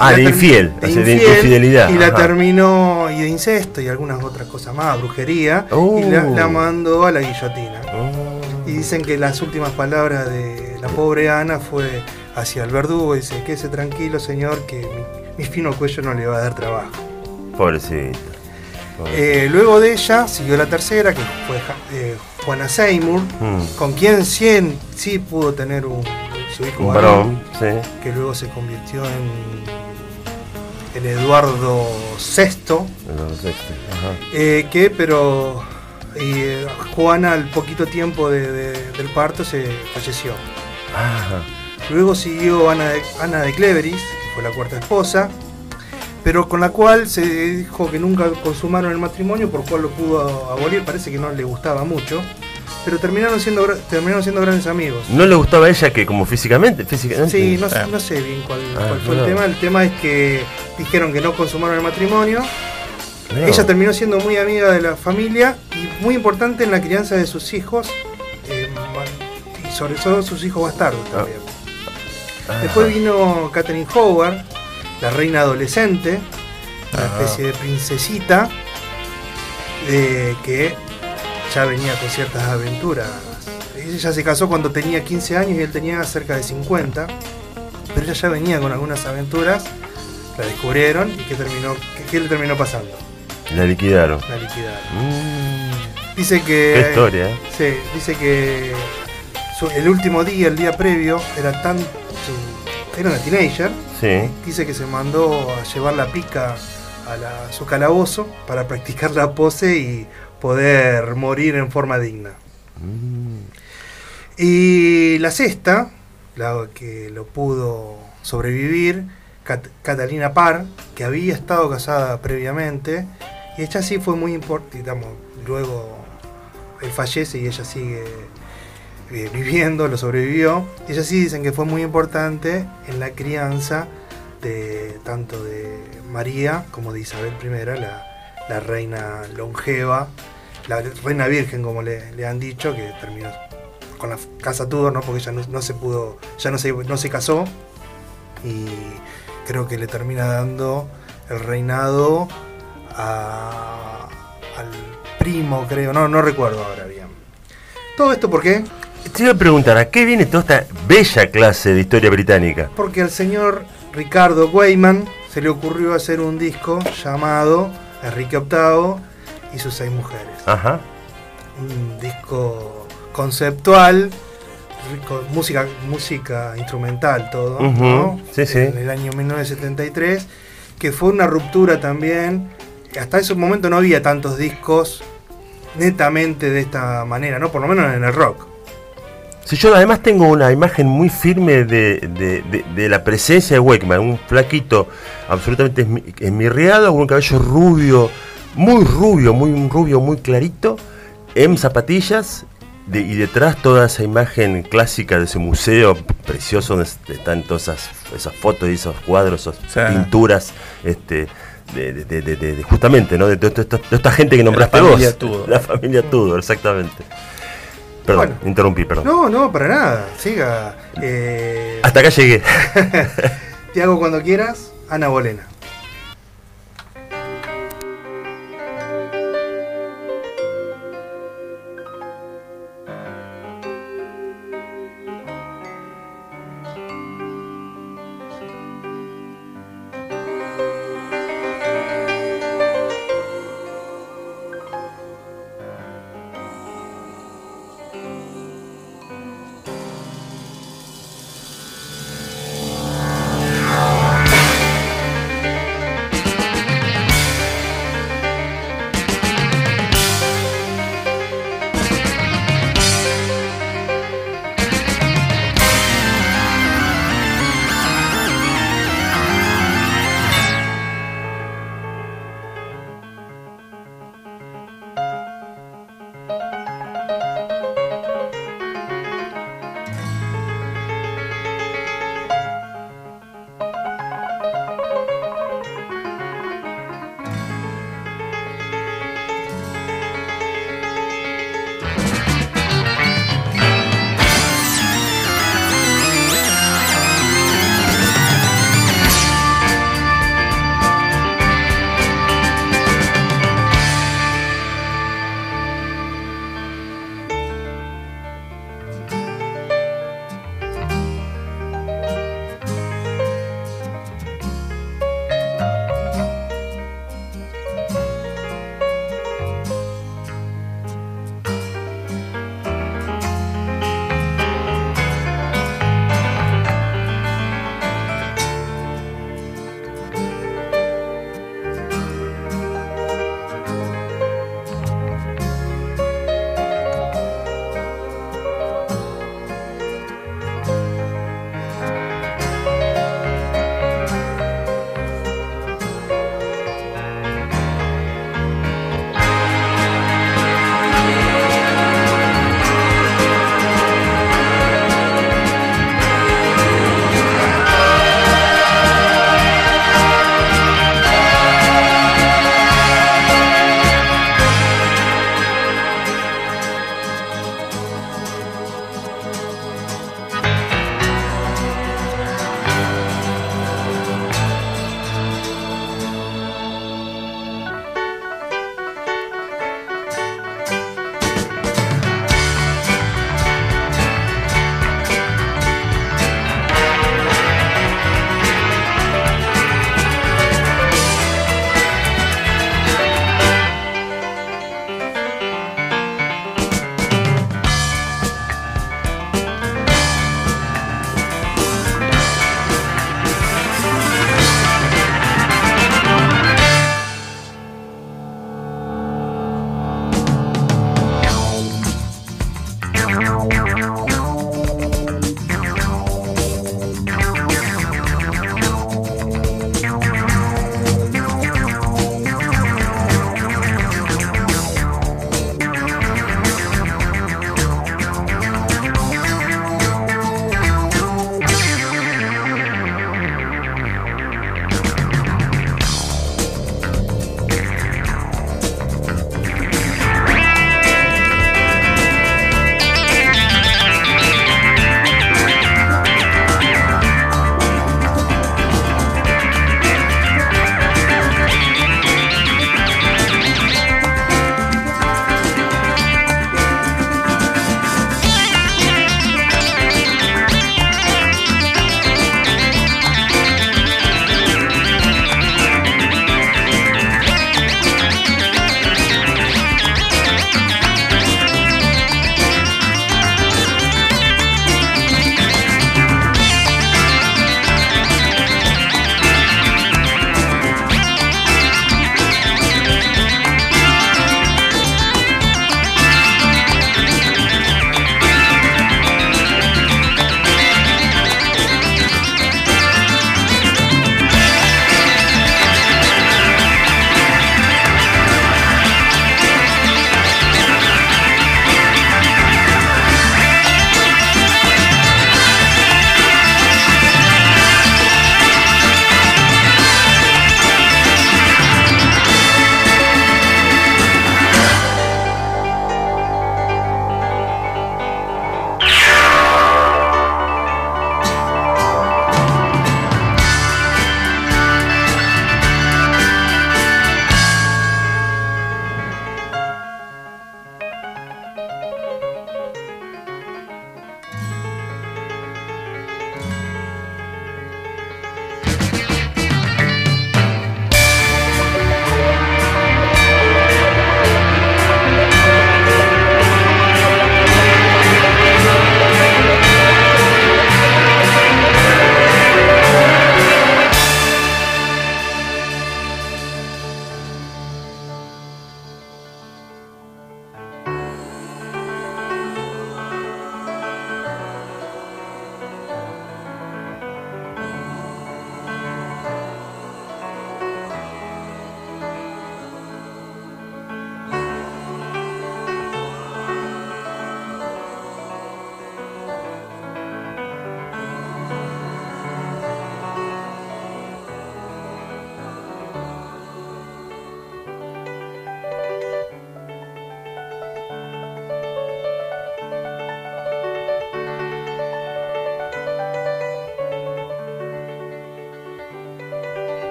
Ah, de infiel, de infidelidad, Y la ajá. terminó, y de incesto y algunas otras cosas más, brujería, y la, la mandó a la guillotina. Oh. Y dicen que las últimas palabras de la pobre Ana fue hacia el verdugo, dice, quédese tranquilo señor, que mi, mi fino cuello no le va a dar trabajo. Pobrecita. Eh, luego de ella siguió la tercera, que fue eh, Juana Seymour, Mm. con quien sí, sí pudo tener un, su hijo Un varón, sí. que luego se convirtió en, en Eduardo VI, No sé, ajá. eh, que pero eh, Juana al poquito tiempo de- de- del parto se falleció. Luego siguió Ana de, Ana de Cleveris, que fue la cuarta esposa, pero con la cual se dijo que nunca consumaron el matrimonio, por cual lo pudo abolir, parece que no le gustaba mucho, pero terminaron siendo, terminaron siendo grandes amigos. ¿No le gustaba a ella que como físicamente? físicamente? Sí, no, sé- no sé bien cuál, Ah, cuál fue el no. tema. El tema es que dijeron que no consumaron el matrimonio. Ella terminó siendo muy amiga de la familia y muy importante en la crianza de sus hijos, eh, y sobre todo sus hijos bastardos también. Ah. Después vino Catherine Howard, la reina adolescente, una especie de princesita, eh, que ya venía con ciertas aventuras. Ella se casó cuando tenía 15 años y él tenía cerca de 50, pero ella ya venía con algunas aventuras, la descubrieron y ¿qué, terminó, qué le terminó pasando? La liquidaron. La liquidaron. Mm, Dice que. qué historia, ¿eh? Sí, dice que su- el último día, el día previo, era tan. era una teenager. Sí. Dice que se mandó a llevar la pica a la- su calabozo para practicar la pose y poder morir en forma digna. Mm, Y la sexta, la que lo pudo sobrevivir, Cat- Catalina Parr, que había estado casada previamente, y ella sí fue muy importante, luego él fallece y ella sigue eh, viviendo, lo sobrevivió. Ella sí dicen que fue muy importante en la crianza de tanto de María como de Isabel I, la, la reina longeva, la reina virgen, como le, le han dicho, que terminó con la casa Tudor, ¿no? porque ella no, no se pudo, ya no se, no se casó y creo que le termina dando el reinado a- al primo, creo, no, no recuerdo ahora bien. Todo esto por qué? Te iba a preguntar, ¿a qué viene toda esta bella clase de historia británica? Porque al señor Ricardo Weyman se le ocurrió hacer un disco llamado Enrique VIII y sus seis mujeres. Ajá. un disco conceptual, rico- música, música instrumental todo, ¿no? sí, sí. En el año 1973, que fue una ruptura también. Hasta ese momento no había tantos discos netamente de esta manera, ¿no? Por lo menos en el rock. Si yo además tengo una imagen muy firme de, de- de- de la presencia de Wakeman, un flaquito absolutamente esmi- esmirriado, con un cabello rubio, muy rubio, muy un rubio muy clarito, en zapatillas, de- y detrás toda esa imagen clásica de ese museo precioso donde están todas esas, esas fotos y esos cuadros, esas Sí. pinturas, este, de, de- de- de- de- justamente, ¿no? De, esta gente que nombraste familia vos. Tudor. La familia Tudor, exactamente. Perdón, Bueno. interrumpí, perdón. No, no, para nada. Siga. Eh, Hasta acá llegué. te hago cuando quieras, Ana Bolena.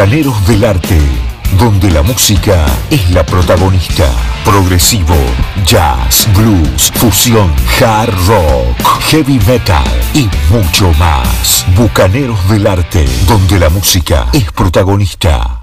Bucaneros del Arte, donde la música es la protagonista. Progresivo, jazz, blues, fusión, hard rock, heavy metal y mucho más. Bucaneros del Arte, donde la música es protagonista.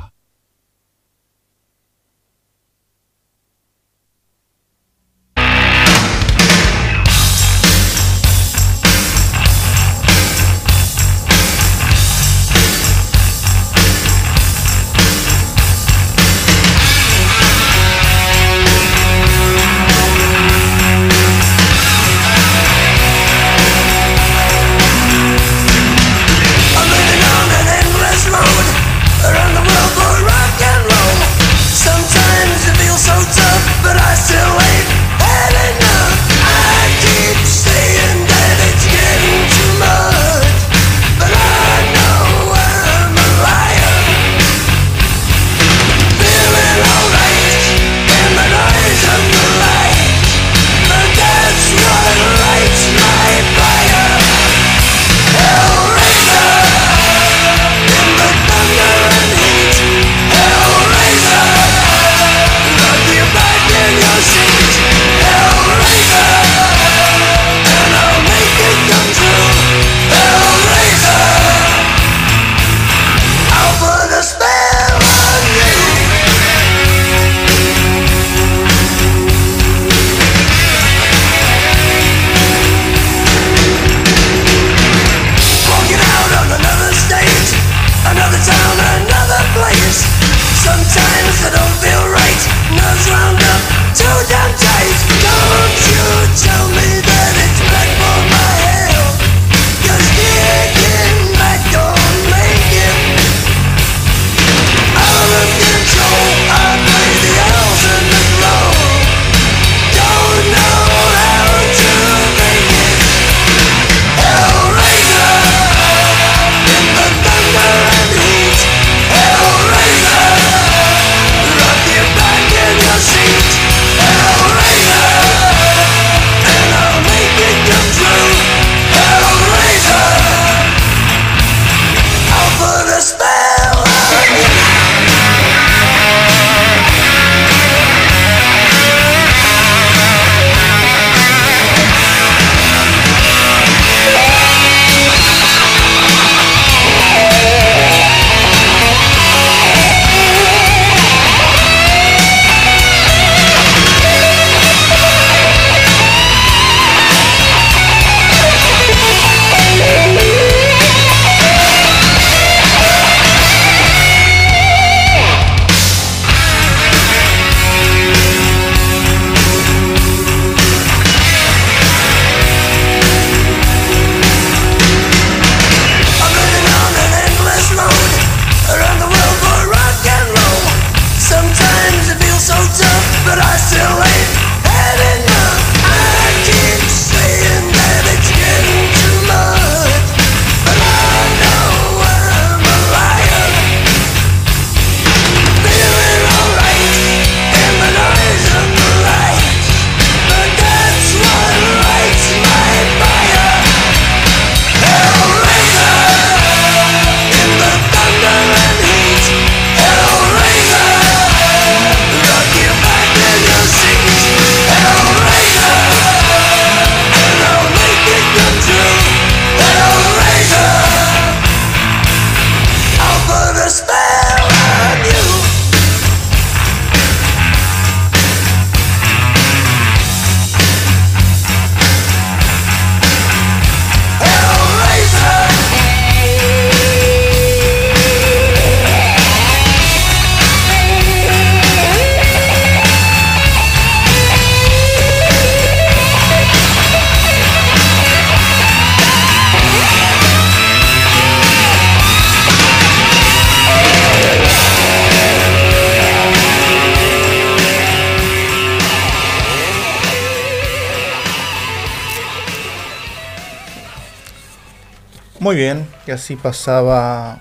Y así pasaba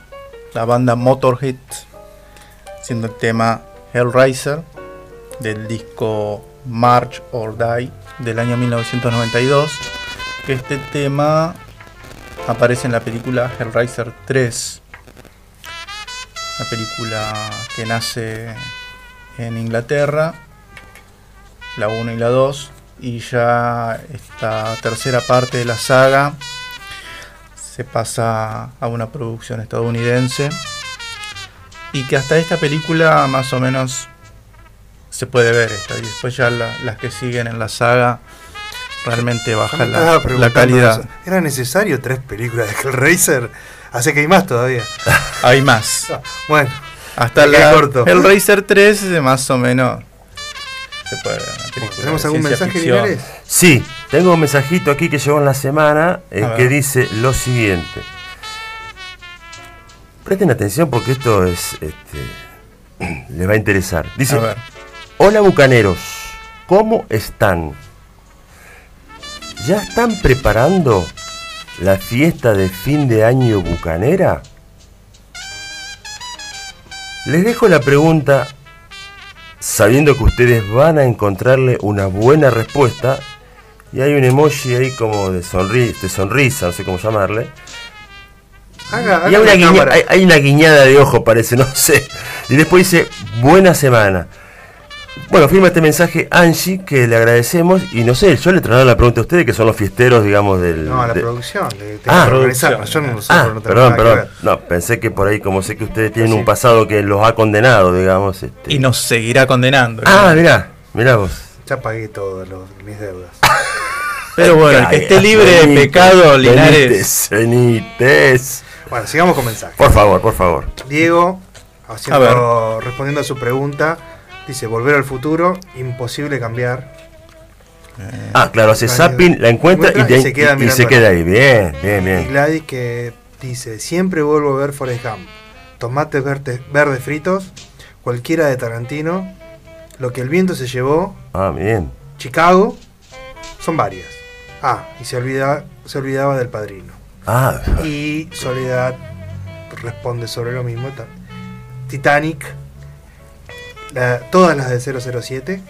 la banda Motorhead, siendo el tema Hellraiser del disco March or Die del año 1992. Que este tema aparece en la película Hellraiser 3, la película que nace en Inglaterra, la 1 y la 2, y ya esta tercera parte de la saga se pasa a una producción estadounidense y que hasta esta película más o menos se puede ver esta y después ya la- las que siguen en la saga realmente baja la, calidad. eso. ¿Era necesario tres películas de Hellraiser? Hace que hay más todavía. Hay más. Bueno, Hasta la, corto. el Racer 3 más o menos se puede película ¿Tenemos algún mensaje. Linares? Sí, tengo un mensajito aquí que llegó en la semana eh, que dice lo siguiente. Presten atención porque esto es este, les va a interesar. Dice, A ver. hola bucaneros, ¿cómo están? ¿Ya están preparando la fiesta de fin de año bucanera? Les dejo la pregunta sabiendo que ustedes van a encontrarle una buena respuesta y hay un emoji ahí como de, sonri- de sonrisa, no sé cómo llamarle. Haga, Y hay haga una, guiña- hay una guiñada de ojo, parece, no sé. Y después dice, buena semana. Bueno, firma este mensaje Angie, que le agradecemos. Y no sé, yo le traslado la pregunta a ustedes, que son los fiesteros, digamos, del... No, a la de- producción. De, de Ah, organizarla. Yo no lo sé, Ah, pero no perdón, perdón. No, pensé que por ahí, como sé que ustedes tienen Sí. un pasado que los ha condenado, digamos. Este. Y nos seguirá condenando. Ah, mirá, mirá vos. Ya pagué todas los- mis deudas. Pero bueno, que esté libre de Benítez, pecado, Linares. Benítez, Benítez. Bueno, sigamos con mensajes. Por favor, por favor. Diego, A haciendo, respondiendo a su pregunta, dice, volver al futuro, imposible cambiar. Ah, claro, hace zapping, la encuentra y, y se queda y- y se queda ahí. Bien, bien, Y bien. Gladys que dice, siempre vuelvo a ver Forrest Gump. Tomates verde- verdes fritos, cualquiera de Tarantino, Lo que el viento se llevó, Ah, bien. Chicago, son varias. Ah, y se, olvida, se olvidaba del padrino. Ah, Y Soledad responde sobre lo mismo. ta- Titanic, la- todas las de 007.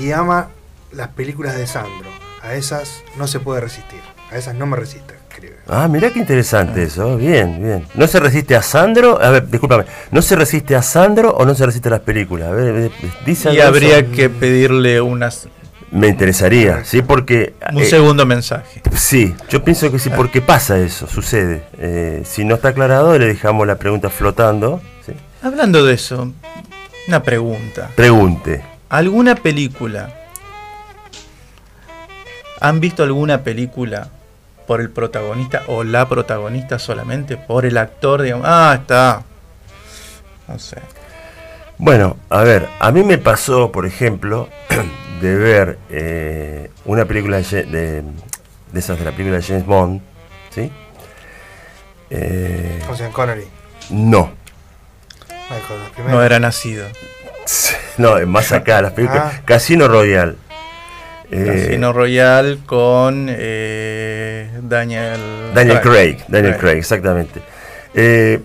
Y ama las películas de Sandro. A esas no se puede resistir. A esas no me resiste, escribe. ah, mirá qué interesante eso. Bien, bien. ¿No se resiste a Sandro? A ver, discúlpame. ¿No se resiste a Sandro o no se resiste a las películas? A ver, eh, dice Y habría eso. que pedirle unas, Me interesaría, sí, porque... un eh, segundo mensaje. Sí, yo pienso que sí, porque pasa eso, sucede. Eh, si no está aclarado, le dejamos la pregunta flotando. ¿sí? Hablando de eso, una pregunta. Pregunte. ¿Alguna película? ¿Han visto alguna película por el protagonista o la protagonista solamente? Por el actor, digamos. Ah, está. No sé. Bueno, a ver, a mí me pasó, por ejemplo, de ver eh, una película de, de, de esas de la película de James Bond, ¿sí? Eh, O sea, Connery. no, Michael. No era nacido. no, más acá, las películas. Ah. Casino Royale. Eh, Casino Royale con eh, Daniel. Daniel Craig, Daniel Craig, exactamente. Eh,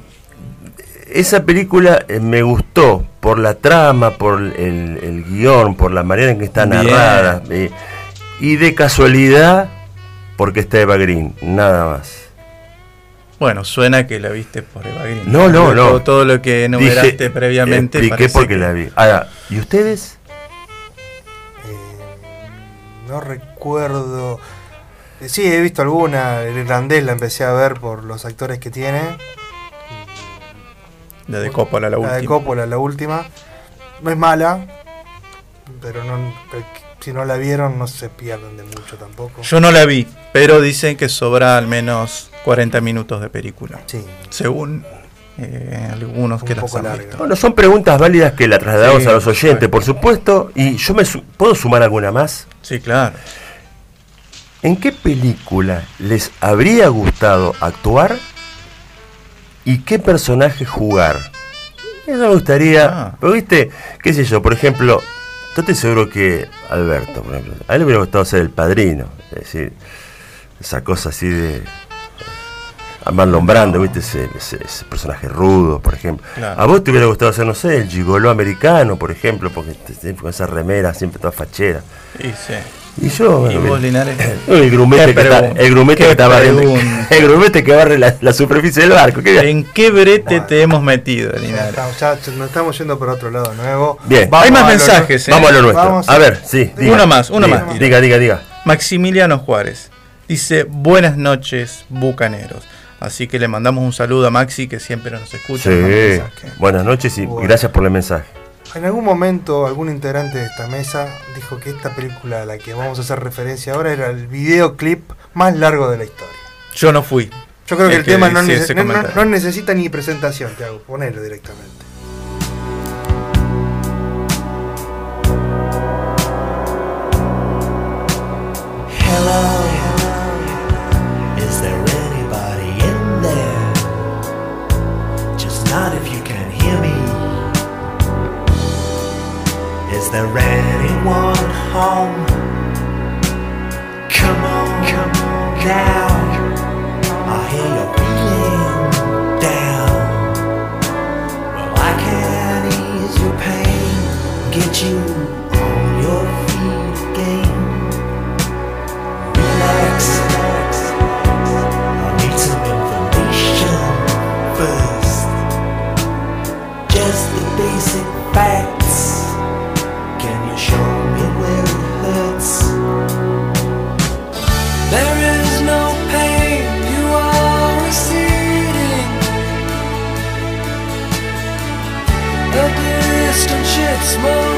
esa película eh, me gustó por la trama, por el, el guion, por la manera en que está narrada. eh, y de casualidad, porque está Eva Green, nada más. Bueno, suena que la viste por Eva Green. No, no, Todo- no. Todo, lo que enumeraste Dije, previamente. Expliqué porque que- la vi. Ahora, ¿y ustedes? Eh, no recuerdo. Eh, Sí, he visto alguna. El irlandés la empecé a ver por los actores que tiene. La de Coppola, la, La de última. Coppola, la última. No es mala, pero no, pero si no la vieron no se pierden de mucho tampoco. Yo no la vi, pero dicen que sobra al menos 40 minutos de película. Sí. Según eh, algunos Un que las han larga. visto. Bueno, son preguntas válidas que la trasladamos Sí, a los oyentes, por supuesto. Y yo me su- puedo sumar alguna más. Sí, claro. ¿En qué película les habría gustado actuar y qué personaje jugar? Eso me gustaría. Ah. Pero viste, qué sé yo, por ejemplo, yo estoy seguro que Alberto, por ejemplo, a él le hubiera gustado ser el padrino. Es decir, esa cosa así de. A Marlon Brando, viste, ese, ese- ese personaje rudo, por ejemplo. Claro. A vos te hubiera gustado ser, no sé, el gigoló americano, por ejemplo, porque con esa remera siempre toda fachera. Y sí. Y yo, ¿Y bueno, vos, Linares? el grumete, ¿Qué que, está- el grumete que está barriendo- pregunta? el grumete que barre la, la superficie del barco. ¿qué- ¿En qué brete te hemos metido, Linares? Estamos- ya nos estamos yendo por otro lado nuevo. Bien. Hay más lo- mensajes, ¿eh? Vamos a lo nuestro. Vamos a ver, sí. diga. Uno más, uno Diga, más. Diga, diga, diga. Maximiliano Juárez dice: Buenas noches, bucaneros. Así que le mandamos un saludo a Maxi que siempre nos escucha. Sí. Buenas noches y Bueno. gracias por el mensaje. En algún momento algún integrante de esta mesa dijo que esta película a la que vamos a hacer referencia ahora era el videoclip más largo de la historia. Yo no fui. Yo creo que El que tema no, dice nece- ese no- no- comentario. no necesita ni presentación, te hago, ponelo directamente. Hello, there anyone home? Come on, come on now. I hear you're feeling down. Well, I can ease your pain, get you on your feet again. Relax, relax. I need some information first. Just the basic facts. small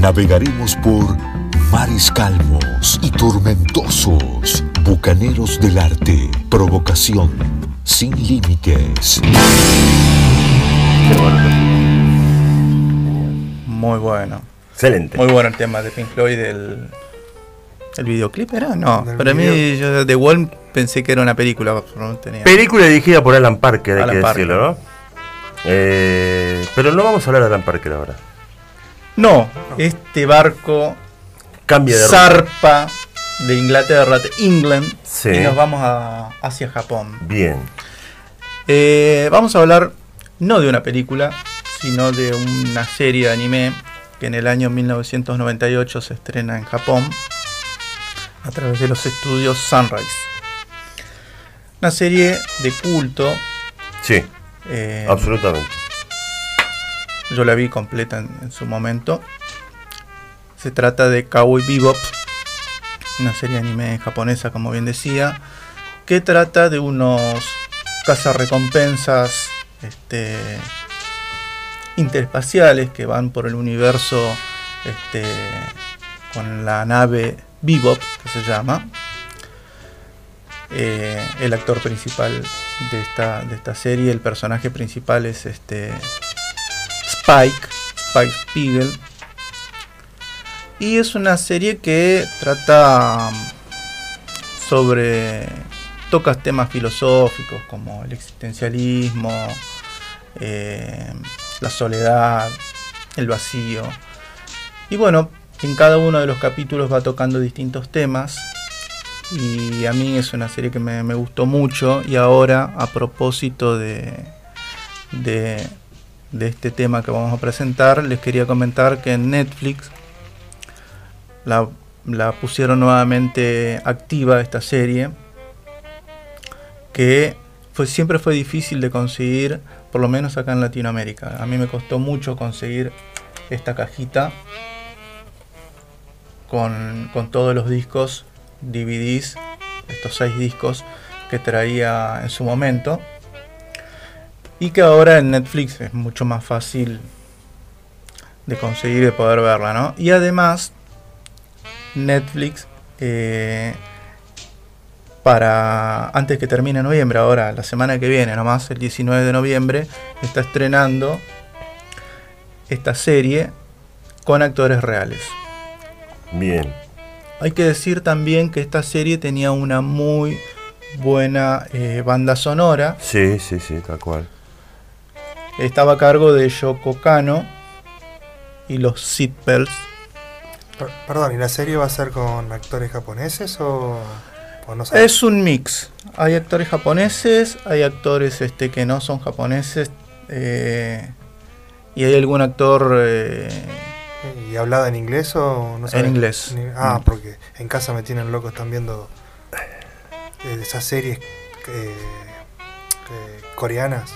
Navegaremos por mares calmos y tormentosos, bucaneros del arte, provocación sin límites. Muy bueno. Excelente. Muy bueno el tema de Pink Floyd del. ¿El videoclip era? No. Del Para mí, yo de Wall pensé que era una película. pero no tenía. Película dirigida por Alan Parker, hay que Parker. decirlo, ¿no? Eh, pero no vamos a hablar de Alan Parker ahora. No, este barco Cambia de zarpa de Inglaterra, de England, Sí. y nos vamos a- hacia Japón. Bien. Eh, vamos a hablar no de una película, sino de una serie de anime que en el año 1998 se estrena en Japón a través de los estudios Sunrise. Una serie de culto. Sí, eh, absolutamente. Yo la vi completa en, en su momento. Se trata de Cowboy Bebop, una serie anime japonesa, como bien decía, que trata de unos cazarrecompensas este, interespaciales que van por el universo este, con la nave Bebop, que se llama. Eh, el actor principal de esta, de esta serie, el personaje principal es este Spike, Spike Spiegel. Y es una serie que trata um, sobre. toca temas filosóficos como el existencialismo, eh, la soledad, el vacío. Y bueno, en cada uno de los capítulos va tocando distintos temas. Y a mí es una serie que me, me gustó mucho. Y ahora, a propósito de, de, de este tema que vamos a presentar, les quería comentar que en Netflix la, pusieron nuevamente activa esta serie. Que fue, siempre fue difícil de conseguir, por lo menos acá en Latinoamérica. A mí me costó mucho conseguir esta cajita con, con todos los discos, DVDs, estos seis discos que traía en su momento. Y que ahora en Netflix es mucho más fácil de conseguir y de poder verla, ¿no? Y además, Netflix, eh, para antes que termine noviembre, ahora la semana que viene, nomás el 19 de noviembre, está estrenando esta serie con actores reales. Bien. Hay que decir también que esta serie tenía una muy buena eh, banda sonora. Sí, sí, sí, tal cual. Estaba a cargo de Yoko Kano y los Seatbelts. Per- Perdón, ¿y la serie va a ser con actores japoneses o, o no sabes? Es un mix. Hay actores japoneses, hay actores este, que no son japoneses. eh, y hay algún actor. eh, ¿Y hablada en inglés o no sabes? inglés. Ni- Ah, Mm. porque en casa me tienen loco, están viendo eh, esas series eh, coreanas.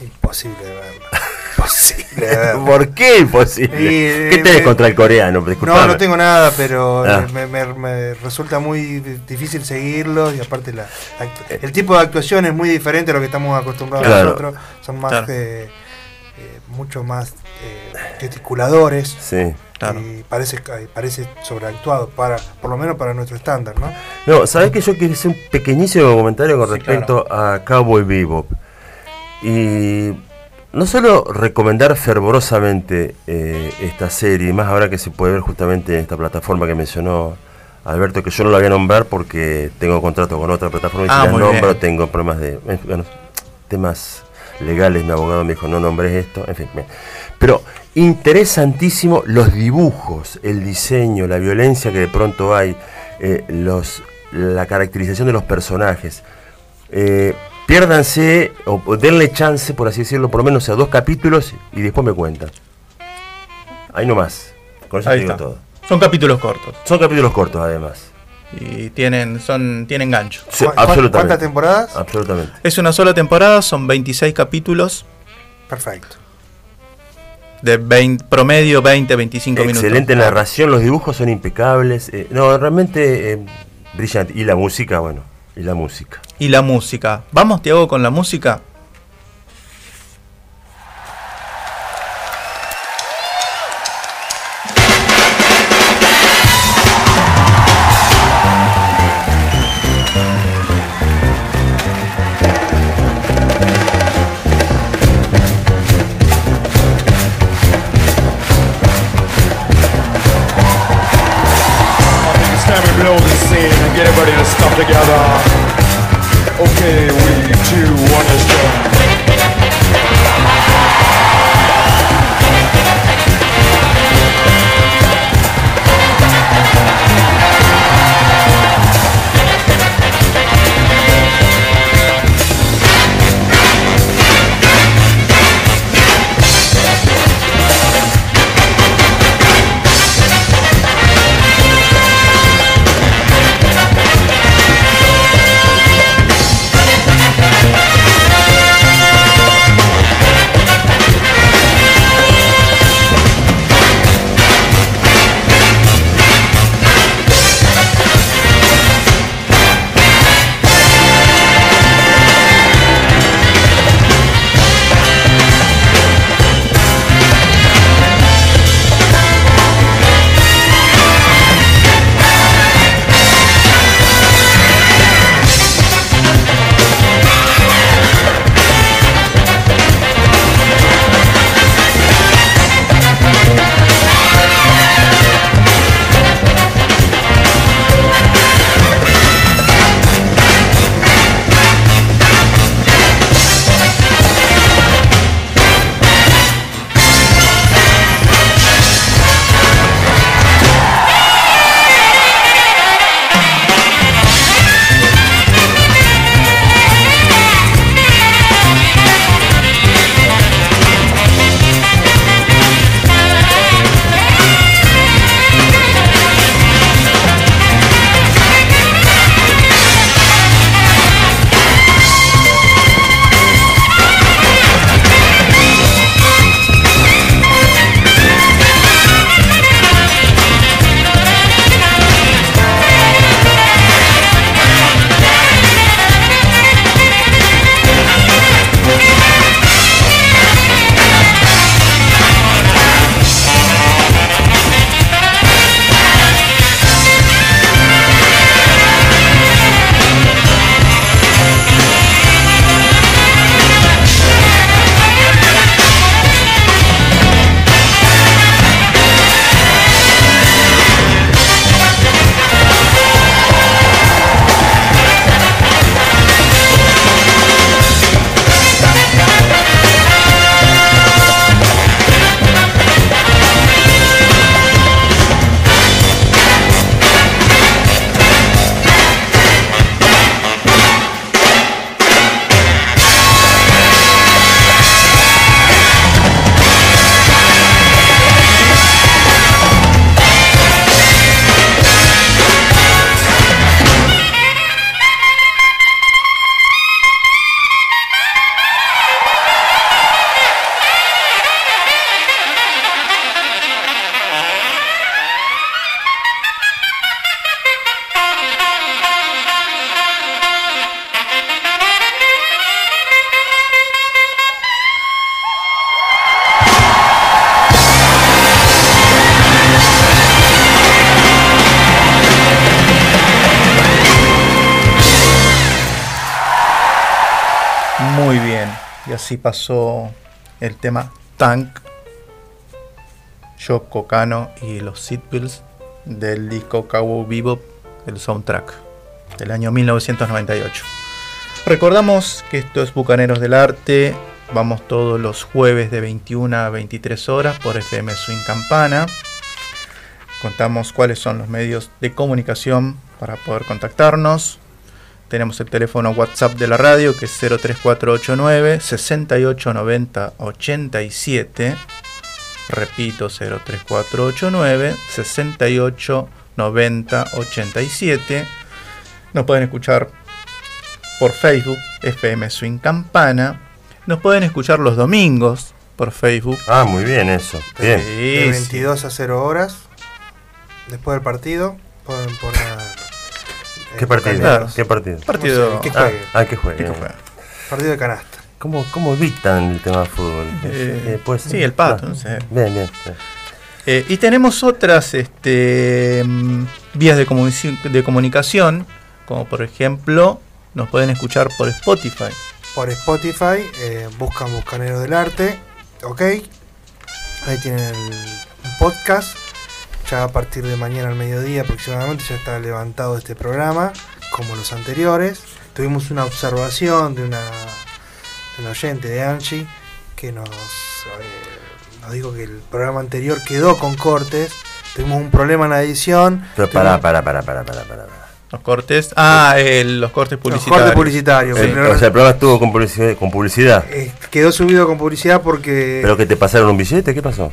Imposible de verla. Imposible de verla. ¿Por qué imposible? Y, eh, ¿Qué tenés eh, contra el coreano? No, Disculpame. no tengo nada, pero Ah. me, me- me resulta muy di- difícil seguirlos y aparte la, la actu- el tipo de actuación es muy diferente a lo que estamos acostumbrados Claro. nosotros. Son más, Claro. eh, eh, mucho más eh, gesticuladores Sí. y parece, eh, parece sobreactuado, para, por lo menos para nuestro estándar, ¿no? No, ¿sabés que yo quería hacer un pequeñísimo comentario con Sí, respecto a Cowboy Bebop? Y no solo recomendar fervorosamente eh, esta serie, más ahora que se puede ver justamente en esta plataforma que mencionó Alberto, que yo no la voy a nombrar porque tengo contrato con otra plataforma y Ah, si la nombro bien. tengo problemas de eh, bueno, temas legales, mi abogado me dijo no nombres esto, en fin. bien. Pero interesantísimo los dibujos, el diseño, la violencia que de pronto hay, eh, los, la caracterización de los personajes. Eh, piérdanse o, denle chance, por así decirlo, por lo menos a dos capítulos y después me cuentan. Ahí nomás. Con eso Ahí te digo está. todo. son capítulos cortos. Son capítulos cortos además. Y tienen, son, tienen gancho. Sí, ¿Cu- cu- absolutamente. ¿Cuántas temporadas? Absolutamente. Es una sola temporada, son 26 capítulos. Perfecto. De 20 promedio 20, 25 minutos. Excelente narración, los dibujos son impecables. eh, no, realmente eh, brillante. Y la música, bueno, y la música. Y la música. Vamos, Tiago, con la música. to watch así pasó el tema Tank, Yoko Kano y los Seatbells del disco Cowboy Bebop, el soundtrack del año 1998. Recordamos que esto es Bucaneros del Arte. Vamos todos los jueves de 21 a 23 horas por FM Swing Campana. Contamos cuáles son los medios de comunicación para poder contactarnos. Tenemos el teléfono WhatsApp de la radio que es 03489 6890 87. Repito, 03489 6890 87. Nos pueden escuchar por Facebook, FM Swing Campana. Nos pueden escuchar los domingos por Facebook. Ah, muy bien eso. Bien. De 22 a 0 horas. Después del partido, pueden poner. ¿Qué eh, partido? ¿Qué partido? Partido- Ah, juegue. ah, que juegue. ¿Qué? Partido de canasta. ¿Cómo, ¿Cómo evitan el tema de fútbol? Eh, Eh, puede ser. sí, el pato, Ah, no sé. Bien, bien. bien. Eh, y tenemos otras este, mm, vías de, de comunicación, como por ejemplo, nos pueden escuchar por Spotify. Por Spotify, eh, buscan Buscaneros del Arte. Ok. Ahí tienen el podcast. Ya a partir de mañana al mediodía aproximadamente ya está levantado este programa, como los anteriores. Tuvimos una observación de una, de una oyente de Angie que nos, eh, nos dijo que el programa anterior quedó con cortes. Tuvimos un problema en la edición. Pero Tuvimos- pará, pará, pará, pará, pará, pará. Los cortes. Ah, el- los cortes Los publicitarios. cortes publicitarios. O programa- sea, el programa estuvo con publicidad. Con publicidad. eh, quedó subido con publicidad porque ¿Pero que te pasaron un billete? ¿Qué pasó?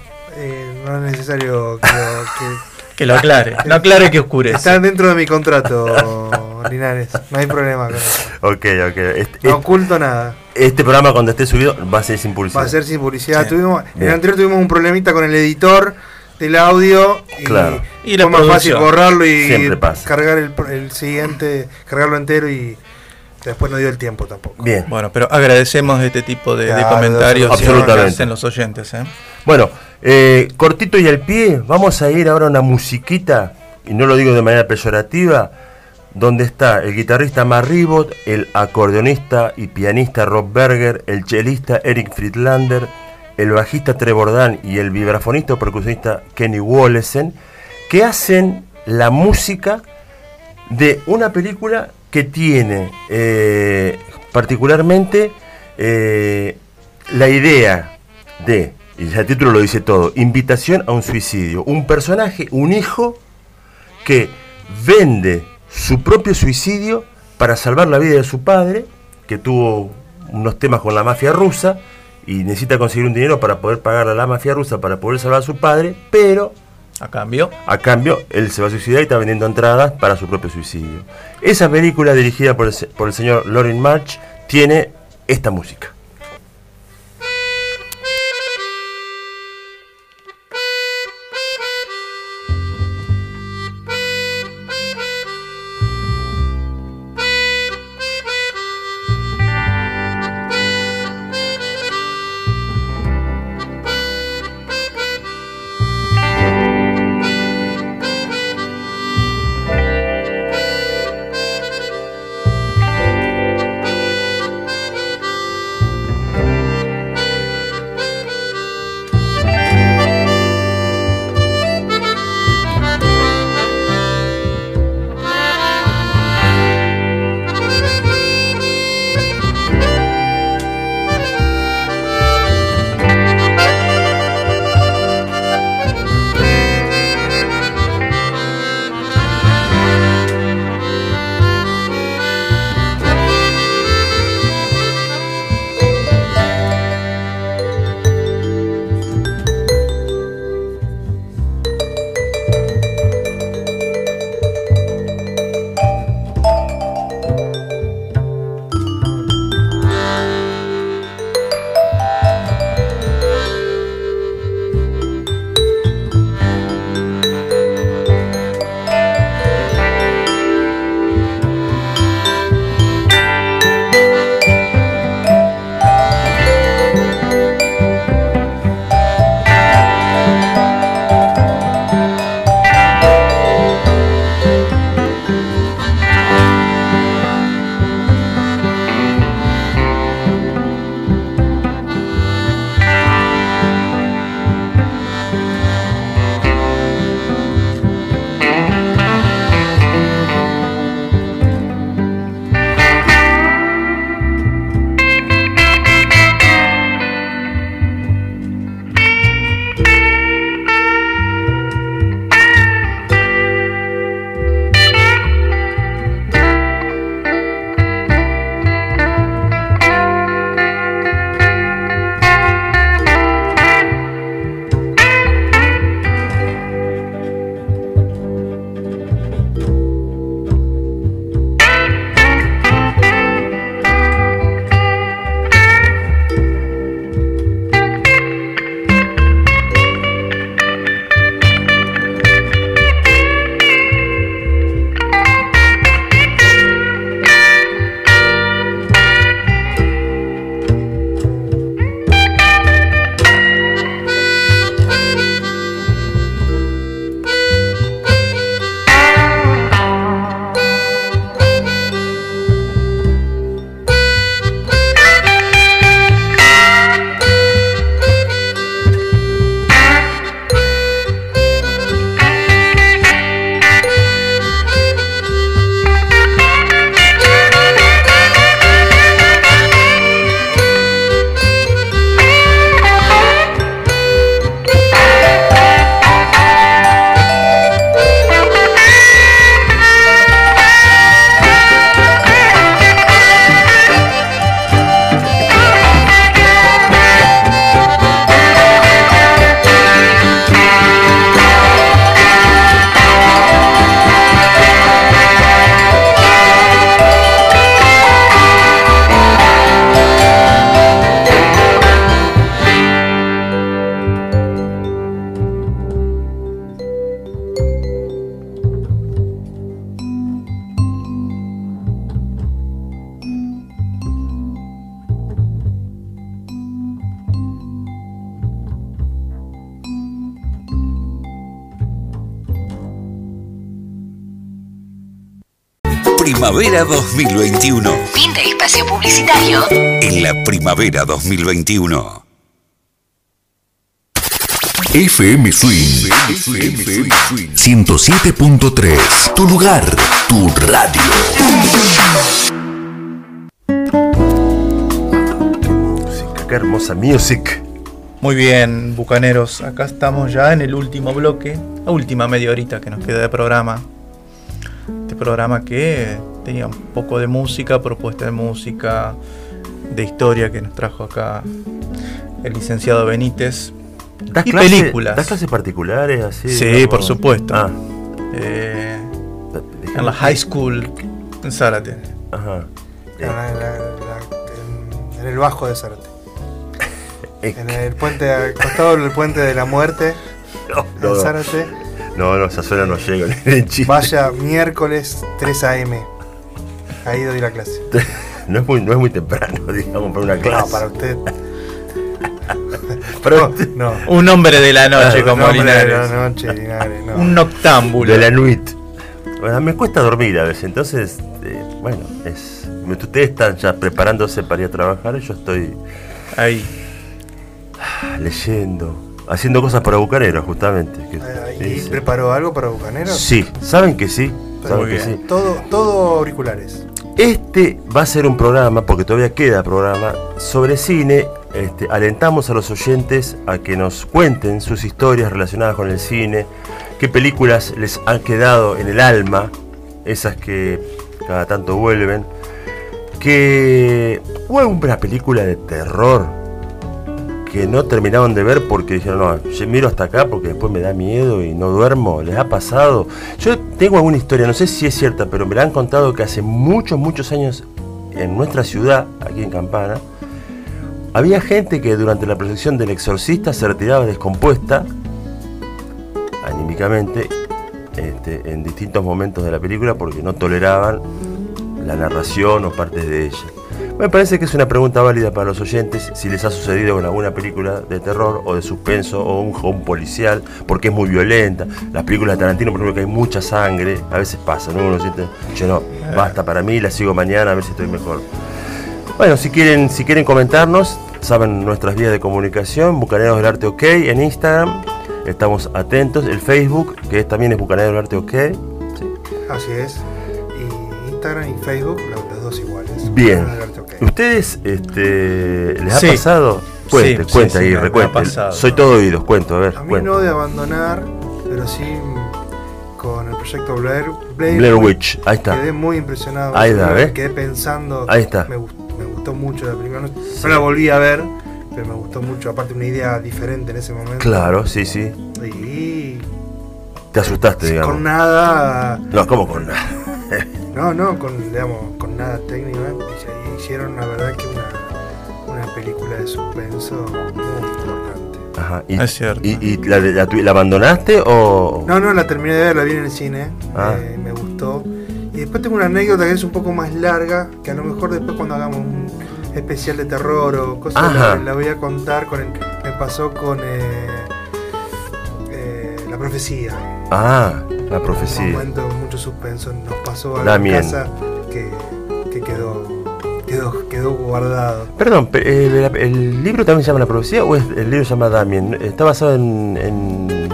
No es necesario que, lo- que- Que lo aclare. No aclare que oscurece. Están dentro de mi contrato, Linares. No hay problema con eso. Ok, ok. Este, No oculto nada. este programa cuando esté subido va a ser sin publicidad. Va a ser sin publicidad. Sí. Tuvimos, en el anterior tuvimos un problemita con el editor del audio y, Claro. Y la fue más fácil borrarlo y Siempre pasa. cargar el, el siguiente, cargarlo entero y después no dio el tiempo tampoco. Bien. Bueno, pero agradecemos este tipo de, de Claro, comentarios absolutamente. que hacen los oyentes. ¿eh? Bueno, eh, cortito y al pie, vamos a ir ahora a una musiquita, y no lo digo de manera peyorativa, donde está el guitarrista Matt Ribot, el acordeonista y pianista Rob Berger, el chelista Eric Friedlander, el bajista Trevor Dan y el vibrafonista o percusionista Kenny Wollesen, que hacen la música de una película que tiene eh, particularmente eh, la idea de, y el título lo dice todo, invitación a un suicidio. Un personaje, un hijo, que vende su propio suicidio para salvar la vida de su padre, que tuvo unos temas con la mafia rusa y necesita conseguir un dinero para poder pagar a la mafia rusa para poder salvar a su padre, pero A cambio, a cambio, él se va a suicidar y está vendiendo entradas para su propio suicidio. Esa película, dirigida por el, por el señor Lorin March, tiene esta música. Primavera 2021. Fin de espacio publicitario. En la primavera 2021. FM Swing 107.3 Tu lugar, tu radio Música, qué hermosa music. Muy bien, bucaneros. Acá estamos ya en el último bloque, la última media horita que nos queda de programa. Programa que tenía un poco de música, propuesta de música, de historia que nos trajo acá el licenciado Benítez. ¿Das y clase- películas. ¿Das clases particulares así? Sí, digamos? por supuesto. Ah, Eh, en la high school en Zárate. Ajá. En, la- en la- en- en el bajo de Zárate. En el puente, al costado del puente de la muerte, no, en no, Zárate. no, no, esa zona no en chiste. Vaya miércoles 3 a.m. Ahí doy la clase. No es muy, no es muy temprano, digamos, para una clase. No, para usted. No, no. Un hombre de la noche Ah, como un hombre de la noche, Linares, no. Un noctámbulo. De la nuit. Bueno, me cuesta dormir a veces, entonces, eh, bueno, es. Ustedes están ya preparándose para ir a trabajar, y yo estoy Ahí. ah, leyendo, haciendo cosas para bucaneros, justamente. que- ¿Y sí, preparó algo para Bucaneros? Sí, saben que sí, saben que sí. Todo, todo auriculares. Este va a ser un programa, porque todavía queda programa, sobre cine. Este, alentamos a los oyentes a que nos cuenten sus historias relacionadas con el cine, qué películas les han quedado en el alma, esas que cada tanto vuelven, que hubo alguna película de terror que no terminaron de ver porque dijeron, no, yo miro hasta acá porque después me da miedo y no duermo, les ha pasado. Yo tengo alguna historia, no sé si es cierta, pero me la han contado que hace muchos, muchos años en nuestra ciudad, aquí en Campana, había gente que durante la proyección del exorcista se retiraba descompuesta, anímicamente, este, en distintos momentos de la película porque no toleraban la narración o partes de ella. Me parece que es una pregunta válida para los oyentes si les ha sucedido con alguna película de terror o de suspenso o un, o un policial, porque es muy violenta. Las películas de Tarantino, por ejemplo, que hay mucha sangre, a veces pasa, ¿no? Uno siente, yo no, basta para mí, la sigo mañana a ver si estoy mejor. Bueno, si quieren, si quieren comentarnos, saben nuestras vías de comunicación, Bucaneros del Arte OK en Instagram, estamos atentos, el Facebook, que es- también es Bucaneros del Arte OK. ¿sí? Así es. Y Instagram y Facebook, los, los dos iguales. Bien. ¿Ustedes este, les ha Sí. pasado? Cuente, Sí, cuenta sí, ahí, recuente. Soy todo oídos, cuento, a ver, A mí cuento. no de abandonar, pero sí con el proyecto Blair, Blair Witch, ahí está. Quedé muy impresionado. Ahí está, ¿ves? Quedé pensando. Ahí está. Me, gust- me gustó mucho la primera. No, no la volví a ver, pero me gustó mucho. Aparte, una idea diferente en ese momento. Claro, sí, sí. Y Te asustaste, digamos. con nada. No, ¿cómo con nada? No, no, con, digamos, con nada técnico. ¿eh? Hicieron, la verdad, que una, una película de suspenso muy importante. Ajá. ¿Y, Es cierto. y, y la, la la abandonaste o...? No, no, la terminé de ver, la vi en el cine, Ah. eh, me gustó. Y después tengo una anécdota que es un poco más larga, que a lo mejor después cuando hagamos un especial de terror o cosas, la, la voy a contar. con el- me pasó con eh, eh, La Profecía. Ah, la Un profecía. momento de mucho suspenso. Nos pasó en miedo. casa que, quedó, quedó guardado. Perdón, pe- eh, ¿el libro también se llama La Profecía o es- el libro se llama Damien? ¿Está basado en, en-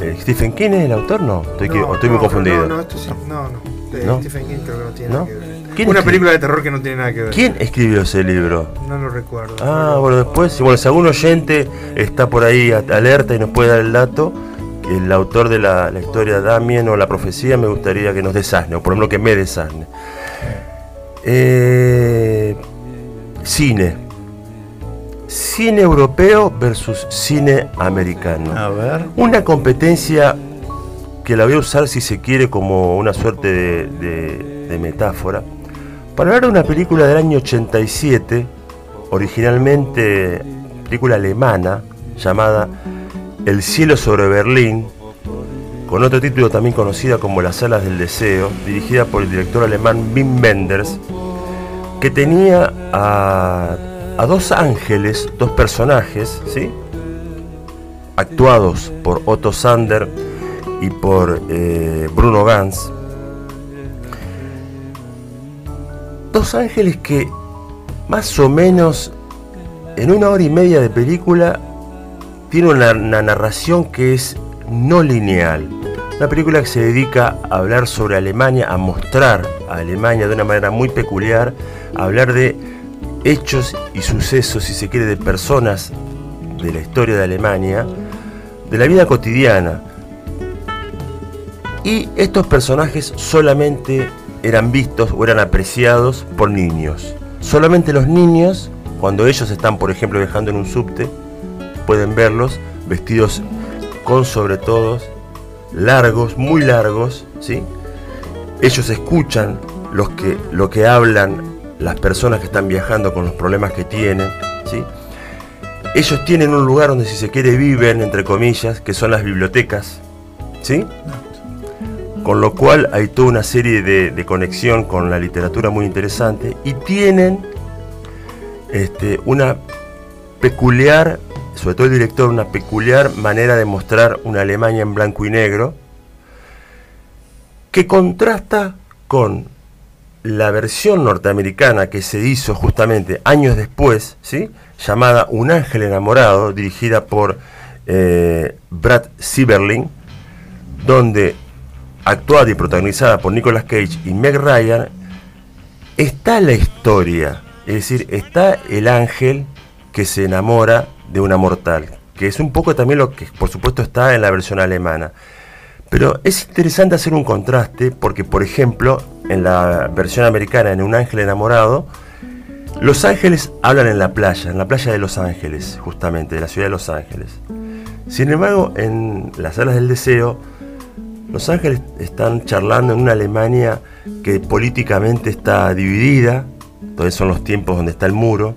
eh, Stephen King es el autor? No, estoy, No, o estoy muy no, confundido. No, no, esto sí- no, no. ¿No? Stephen King creo que no tiene ¿No? nada que ver. ¿Quién Una película de terror que no tiene nada que ver. ¿Quién escribió ese libro? No lo recuerdo. Ah, bueno, después, bueno, si algún oyente está por ahí alerta y nos puede dar el dato, el autor de la, la historia Damien o la profecía, me gustaría que nos desasne, o por lo menos que me desasne. Eh, cine. Cine europeo versus cine americano. A ver. Una competencia que la voy a usar si se quiere como una suerte de, de- de metáfora. Para hablar de una película del año 87, originalmente película alemana, llamada El cielo sobre Berlín, con otro título también conocida como Las alas del deseo, dirigida por el director alemán Wim Wenders, que tenía a, dos ángeles, dos personajes, ¿sí? actuados por Otto Sander y por eh, Bruno Gans, Dos ángeles que más o menos en una hora y media de película tiene una, una narración que es no lineal. Una película que se dedica a hablar sobre Alemania, a mostrar a Alemania de una manera muy peculiar, a hablar de hechos y sucesos, si se quiere, de personas de la historia de Alemania, de la vida cotidiana. Y estos personajes solamente eran vistos o eran apreciados por niños. Solamente los niños, cuando ellos están, por ejemplo, viajando en un subte, pueden verlos vestidos con sobretodos largos, muy largos, ¿sí? Ellos escuchan los que, lo que hablan las personas que están viajando con los problemas que tienen, ¿sí? Ellos tienen un lugar donde si se quiere viven, entre comillas, que son las bibliotecas, ¿sí? Con lo cual hay toda una serie de, de conexión con la literatura muy interesante y tienen este, una peculiar, sobre todo el director, una peculiar manera de mostrar una Alemania en blanco y negro que contrasta con la versión norteamericana que se hizo justamente años después, ¿sí? llamada Un ángel enamorado, dirigida por eh, Brad Sieberling, donde actuada y protagonizada por Nicolas Cage y Meg Ryan, está la historia, es decir, está el ángel que se enamora de una mortal, que es un poco también lo que por supuesto está en la versión alemana. Pero es interesante hacer un contraste porque, por ejemplo, en la versión americana, en Un ángel enamorado, los ángeles hablan en la playa, en la playa de Los Ángeles, justamente, de la ciudad de Los Ángeles. Sin embargo, en las salas del deseo, los ángeles están charlando en una Alemania que políticamente está dividida, entonces son los tiempos donde está el muro.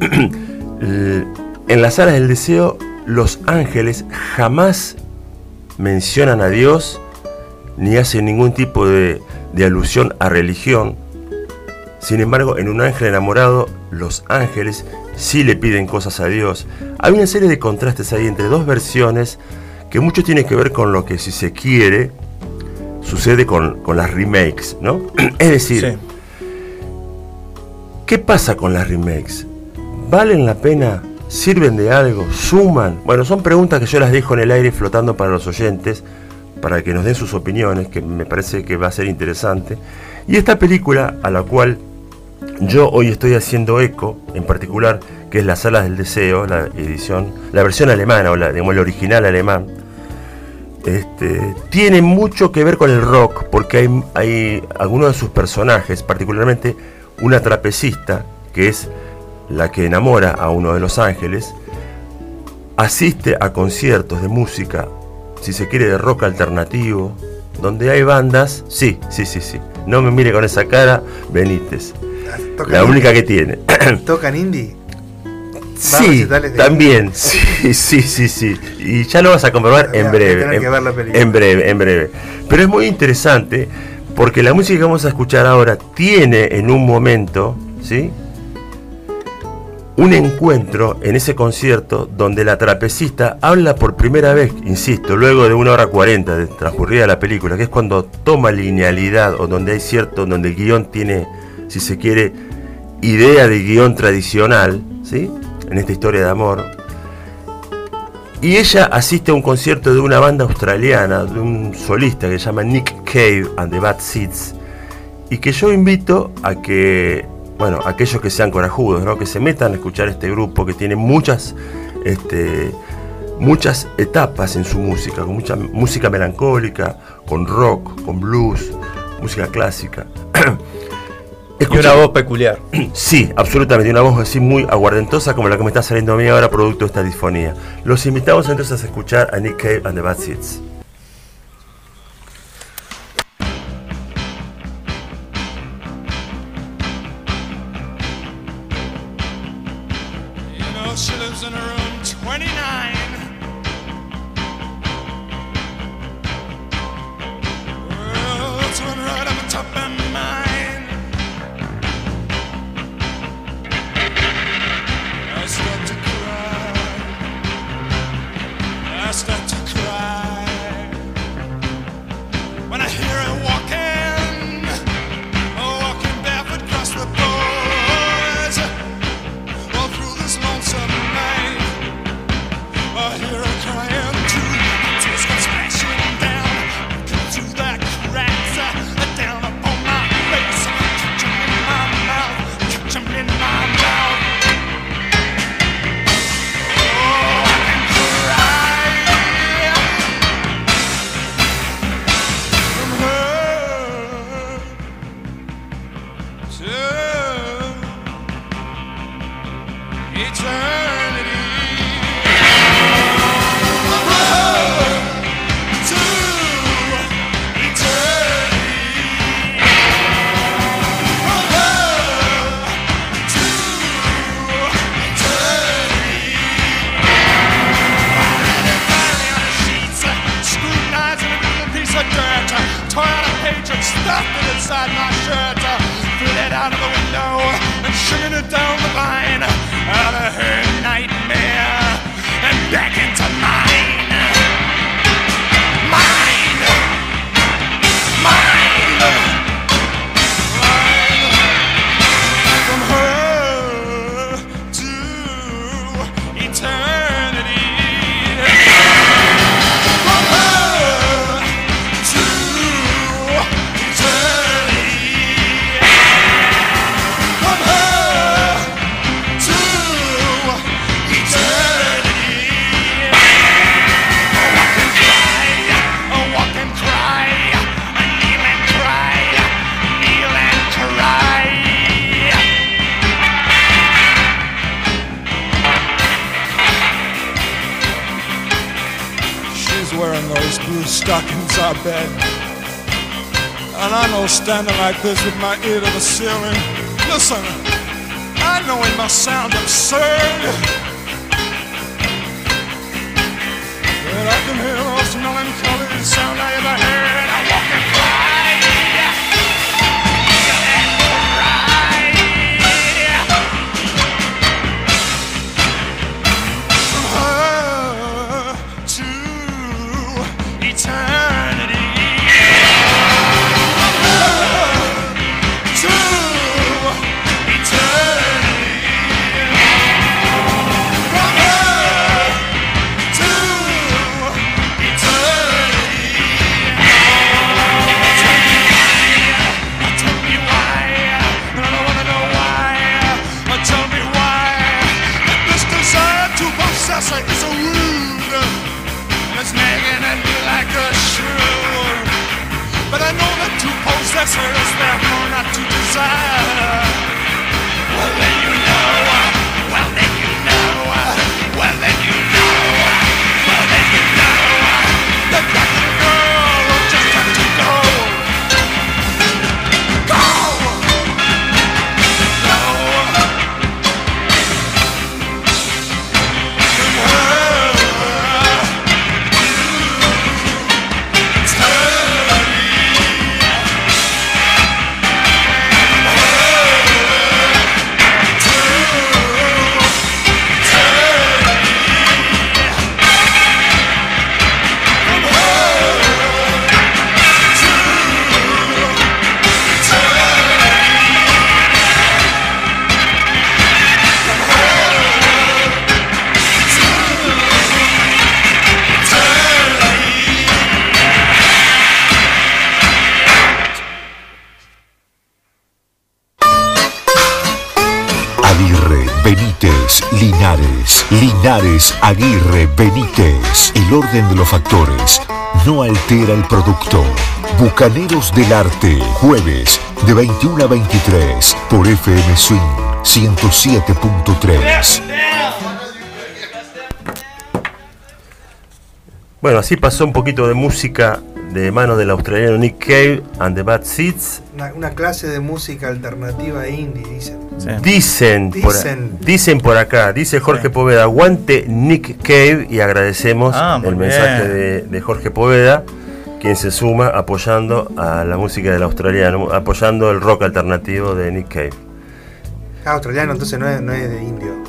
en las salas del deseo, los ángeles jamás mencionan a Dios ni hacen ningún tipo de, de alusión a religión. Sin embargo, en un ángel enamorado, los ángeles sí le piden cosas a Dios. Hay una serie de contrastes ahí entre dos versiones que mucho tiene que ver con lo que, si se quiere, sucede con, con las remakes, ¿no? es decir, ¿qué pasa con las remakes? ¿Valen la pena? ¿Sirven de algo? ¿Suman? Bueno, son preguntas que yo las dejo en el aire flotando para los oyentes, para que nos den sus opiniones, que me parece que va a ser interesante. Y esta película, a la cual yo hoy estoy haciendo eco, en particular, que es Las Salas del Deseo, la edición, la versión alemana, o la, digamos, el original alemán, este, tiene mucho que ver con el rock, porque hay, hay algunos de sus personajes, particularmente una trapecista, que es la que enamora a uno de los ángeles, asiste a conciertos de música, si se quiere, de rock alternativo, donde hay bandas, sí, sí, sí, sí. No me mire con esa cara, Benítez. La única que tiene. ¿Tocan indie? Sí, también. Sí, sí, sí, sí. Y ya lo vas a comprobar en breve. En, en breve, en breve. Pero es muy interesante porque la música que vamos a escuchar ahora tiene en un momento, ¿sí? Un encuentro en ese concierto donde la trapecista habla por primera vez, insisto, luego de una hora cuarenta de transcurrida la película, que es cuando toma linealidad o donde hay cierto, donde el guion tiene, si se quiere, idea de guion tradicional, ¿sí? En esta historia de amor. Y ella asiste a un concierto de una banda australiana, de un solista que se llama Nick Cave and the Bad Seeds, y que yo invito a que, bueno, aquellos que sean corajudos, ¿no? que se metan a escuchar este grupo que tiene muchas, este, muchas etapas en su música, con mucha música melancólica, con rock, con blues, música clásica. Y una voz peculiar. Sí, absolutamente, una voz así muy aguardentosa como la que me está saliendo a mí ahora producto de esta disfonía. Los invitamos entonces a escuchar a Nick Cave and the Bad Seeds. My ear Aguirre, Benítez. El orden de los factores no altera el producto. Bucaneros del Arte, jueves de 21 a 23 por FM Swing 107.3. Bueno, así pasó un poquito de música de mano del australiano Nick Cave and the Bad Seeds. Una, una clase de música alternativa indie, dicen. Dicen, por, Dicen. por acá, dice Jorge Poveda, aguante Nick Cave y agradecemos Ah, el mensaje de Jorge Poveda, quien se suma apoyando a la música del australiano, apoyando el rock alternativo de Nick Cave. Ah, australiano, entonces no es, no es de indio.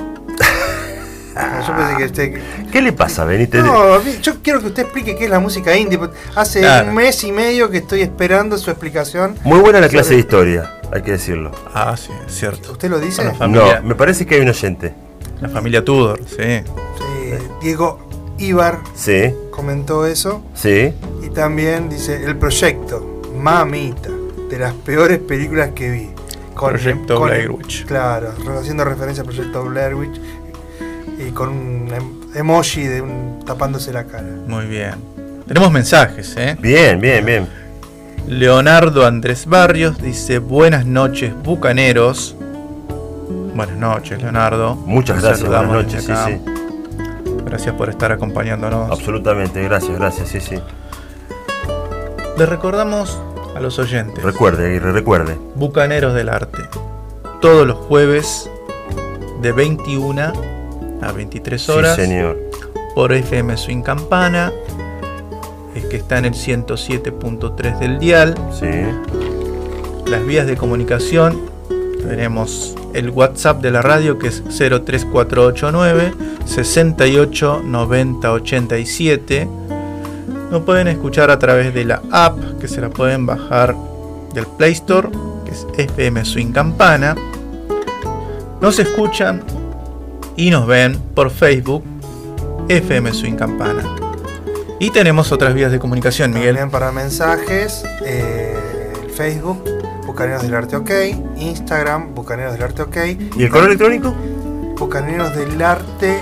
Yo pensé que usted. ¿Qué le pasa, Benítez? No, yo quiero que usted explique qué es la música indie. Hace Claro. un mes y medio que estoy esperando su explicación. Muy buena la clase de historia, hay que decirlo. Ah, sí, es cierto. ¿Usted lo dice? Con No, me parece que hay un oyente. la familia Tudor, sí. Sí, Diego Ibar Sí, comentó eso. sí. Y también dice el proyecto, mamita, de las peores películas que vi. Proyecto Blair Witch. Claro, haciendo referencia al proyecto Blair Witch. Y con un em- emoji de un tapándose la cara. Muy bien. Tenemos mensajes, ¿eh? Bien, bien, bien. Leonardo Andrés Barrios dice: Buenas noches, bucaneros. Buenas noches, Leonardo. Muchas gracias, buenas noches, sí, sí. Gracias por estar acompañándonos. Absolutamente, gracias, gracias, sí, sí. Le recordamos a los oyentes. Recuerde, Aguirre, recuerde. Bucaneros del Arte. Todos los jueves de 21 a 23 horas. Sí, señor. Por FM Swing Campana. es que está en el 107.3 del dial. Sí. Las vías de comunicación tenemos el WhatsApp de la radio que es 03489 68 90 87. Nos pueden escuchar a través de la app que se la pueden bajar del Play Store, que es FM Swing Campana. Nos escuchan y nos ven por Facebook FM Swing Campana. Y tenemos otras vías de comunicación, Miguel. También para mensajes, eh, Facebook, Bucaneros del Arte OK, Instagram, Bucaneros del Arte OK, ¿Y el correo electrónico? Bucaneros del Arte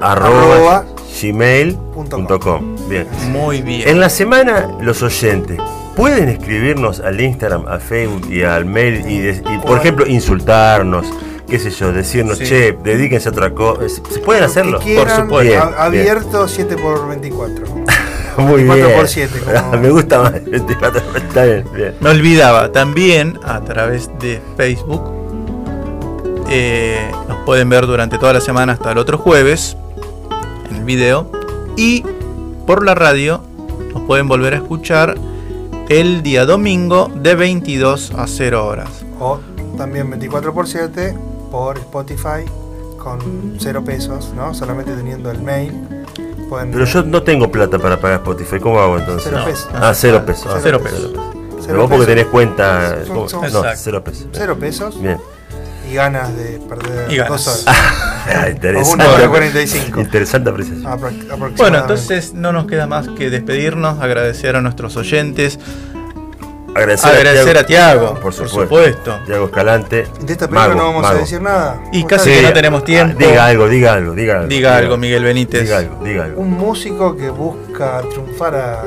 Arroba gmail.com. Bien. Muy bien. En la semana, los oyentes pueden escribirnos al Instagram, al Facebook y al mail y, de- y, por ejemplo, insultarnos, qué sé yo, decirnos, Sí. che, dedíquense a otra cosa. ¿Se pueden hacerlo? que quieran, Bien, a- bien. abierto 7x24. Muy bien. 4x7, como- Me gusta más. 24 por- Está bien, bien. Me olvidaba, también a través de Facebook eh, nos pueden ver durante toda la semana hasta el otro jueves en el video y por la radio nos pueden volver a escuchar el día domingo de 22 a 0 horas. O también 24x7 por Spotify con 0 pesos, ¿no? Solamente teniendo el mail. Pueden Pero yo no tengo plata para pagar Spotify. ¿Cómo hago entonces? Cero pesos. Ah, cero pesos. Ah, Cero pesos. Pero Cero vos porque pesos. tenés cuenta. Son- son- No, cero pesos. Cero pesos Bien. y ganas de perder Y ganas. dos horas. Ah, O interesante. una hora 45. Interesante apreciación. Apro-. Bueno, entonces no nos queda más que despedirnos, agradecer a nuestros oyentes, Agradecer, agradecer a Tiago, por por supuesto. supuesto. Tiago Escalante. De esta película mago, no vamos mago. a decir nada. Y casi que no tenemos tiempo. Ah, Diga algo, diga algo, diga algo. Diga algo, Miguel Benítez. Diga algo, diga algo. Un músico que busca triunfar a.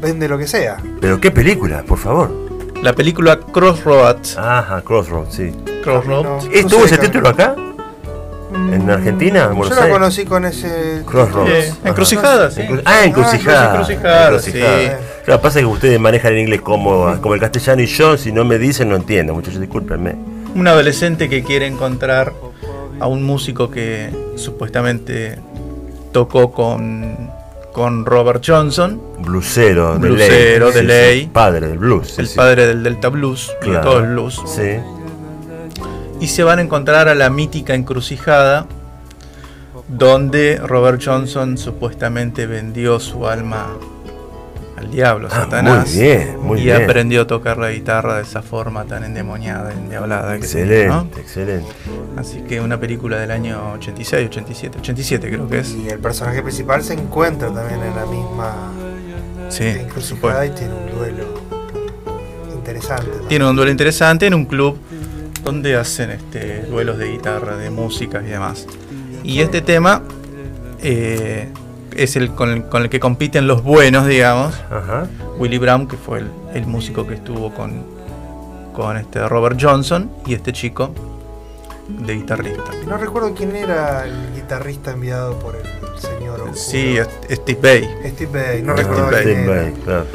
vende lo que sea. Pero qué película, por favor. La película Crossroads. Ajá, Crossroads, sí. Crossroads. No, ¿Estuvo no ese sé, título acá? ¿En Argentina? ¿En Yo la Aires? conocí con ese. Crossroads. Eh, Ajá. encrucijada, sí. Encru- Ah, encrucijada. encrucijada, Encrucijada. sí. Claro, pasa que ustedes manejan el inglés como, como el castellano y yo, si no me dicen, no entiendo. Muchachos, discúlpenme. Un adolescente que quiere encontrar a un músico que supuestamente tocó con, con Robert Johnson, Blusero, de Blusero, ley. de Sí, ley. sí, Padre del blues. sí, el sí. padre del Delta Blues, de Claro. todo el blues. Sí. Y se van a encontrar a la mítica encrucijada donde Robert Johnson supuestamente vendió su alma al diablo, Ah, Satanás. muy bien, muy y bien. aprendió a tocar la guitarra de esa forma tan endemoniada, endiablada. Excelente, ¿no? excelente. Así que una película del año 86, 87, 87 creo que es. Y el personaje principal se encuentra también en la misma Sí, encrucijada y tiene un duelo interesante. ¿no? Tiene un duelo interesante en un club donde hacen este, duelos de guitarra, de música y demás. Y este tema eh, es el con, el con el que compiten los buenos, digamos. Ajá. Willie Brown, que fue el, el músico que estuvo con, con este Robert Johnson, y este chico de guitarrista. No recuerdo quién era el guitarrista enviado por el señor. Oscuro. Sí, Steve Bay. Steve Bay, no Steve recuerdo Steve claro.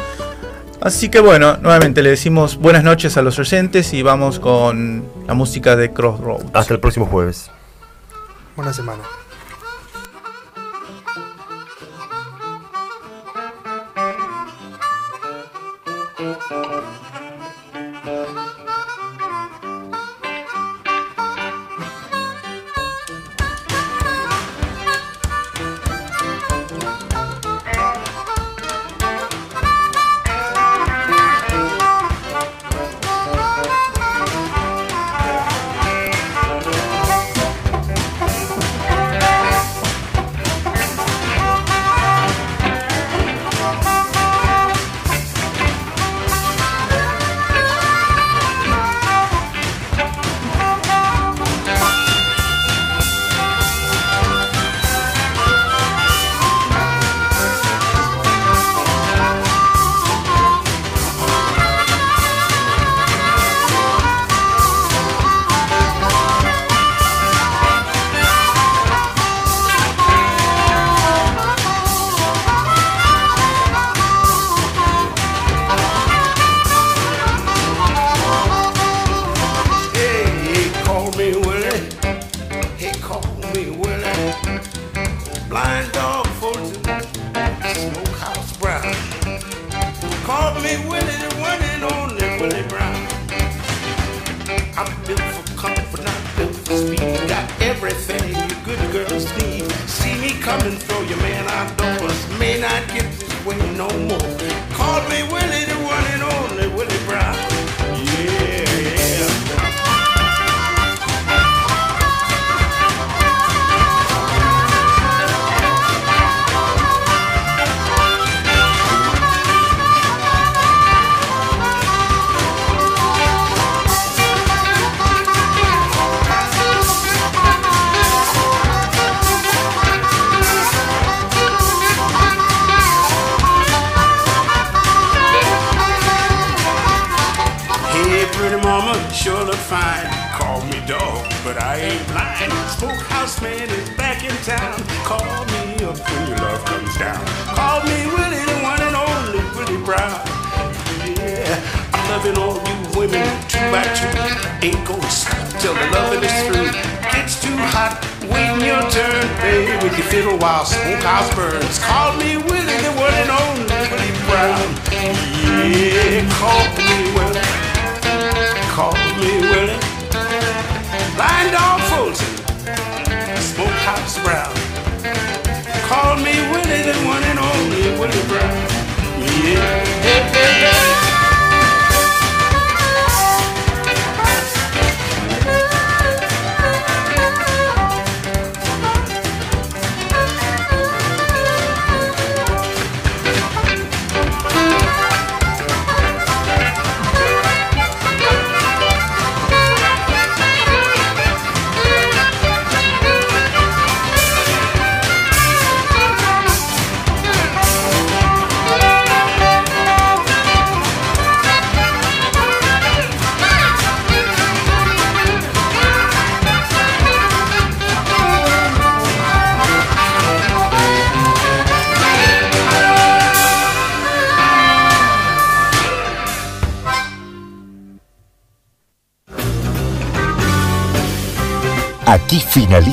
Así que bueno, nuevamente le decimos buenas noches a los oyentes y vamos con la música de Crossroads. Hasta el próximo jueves. Buena semana.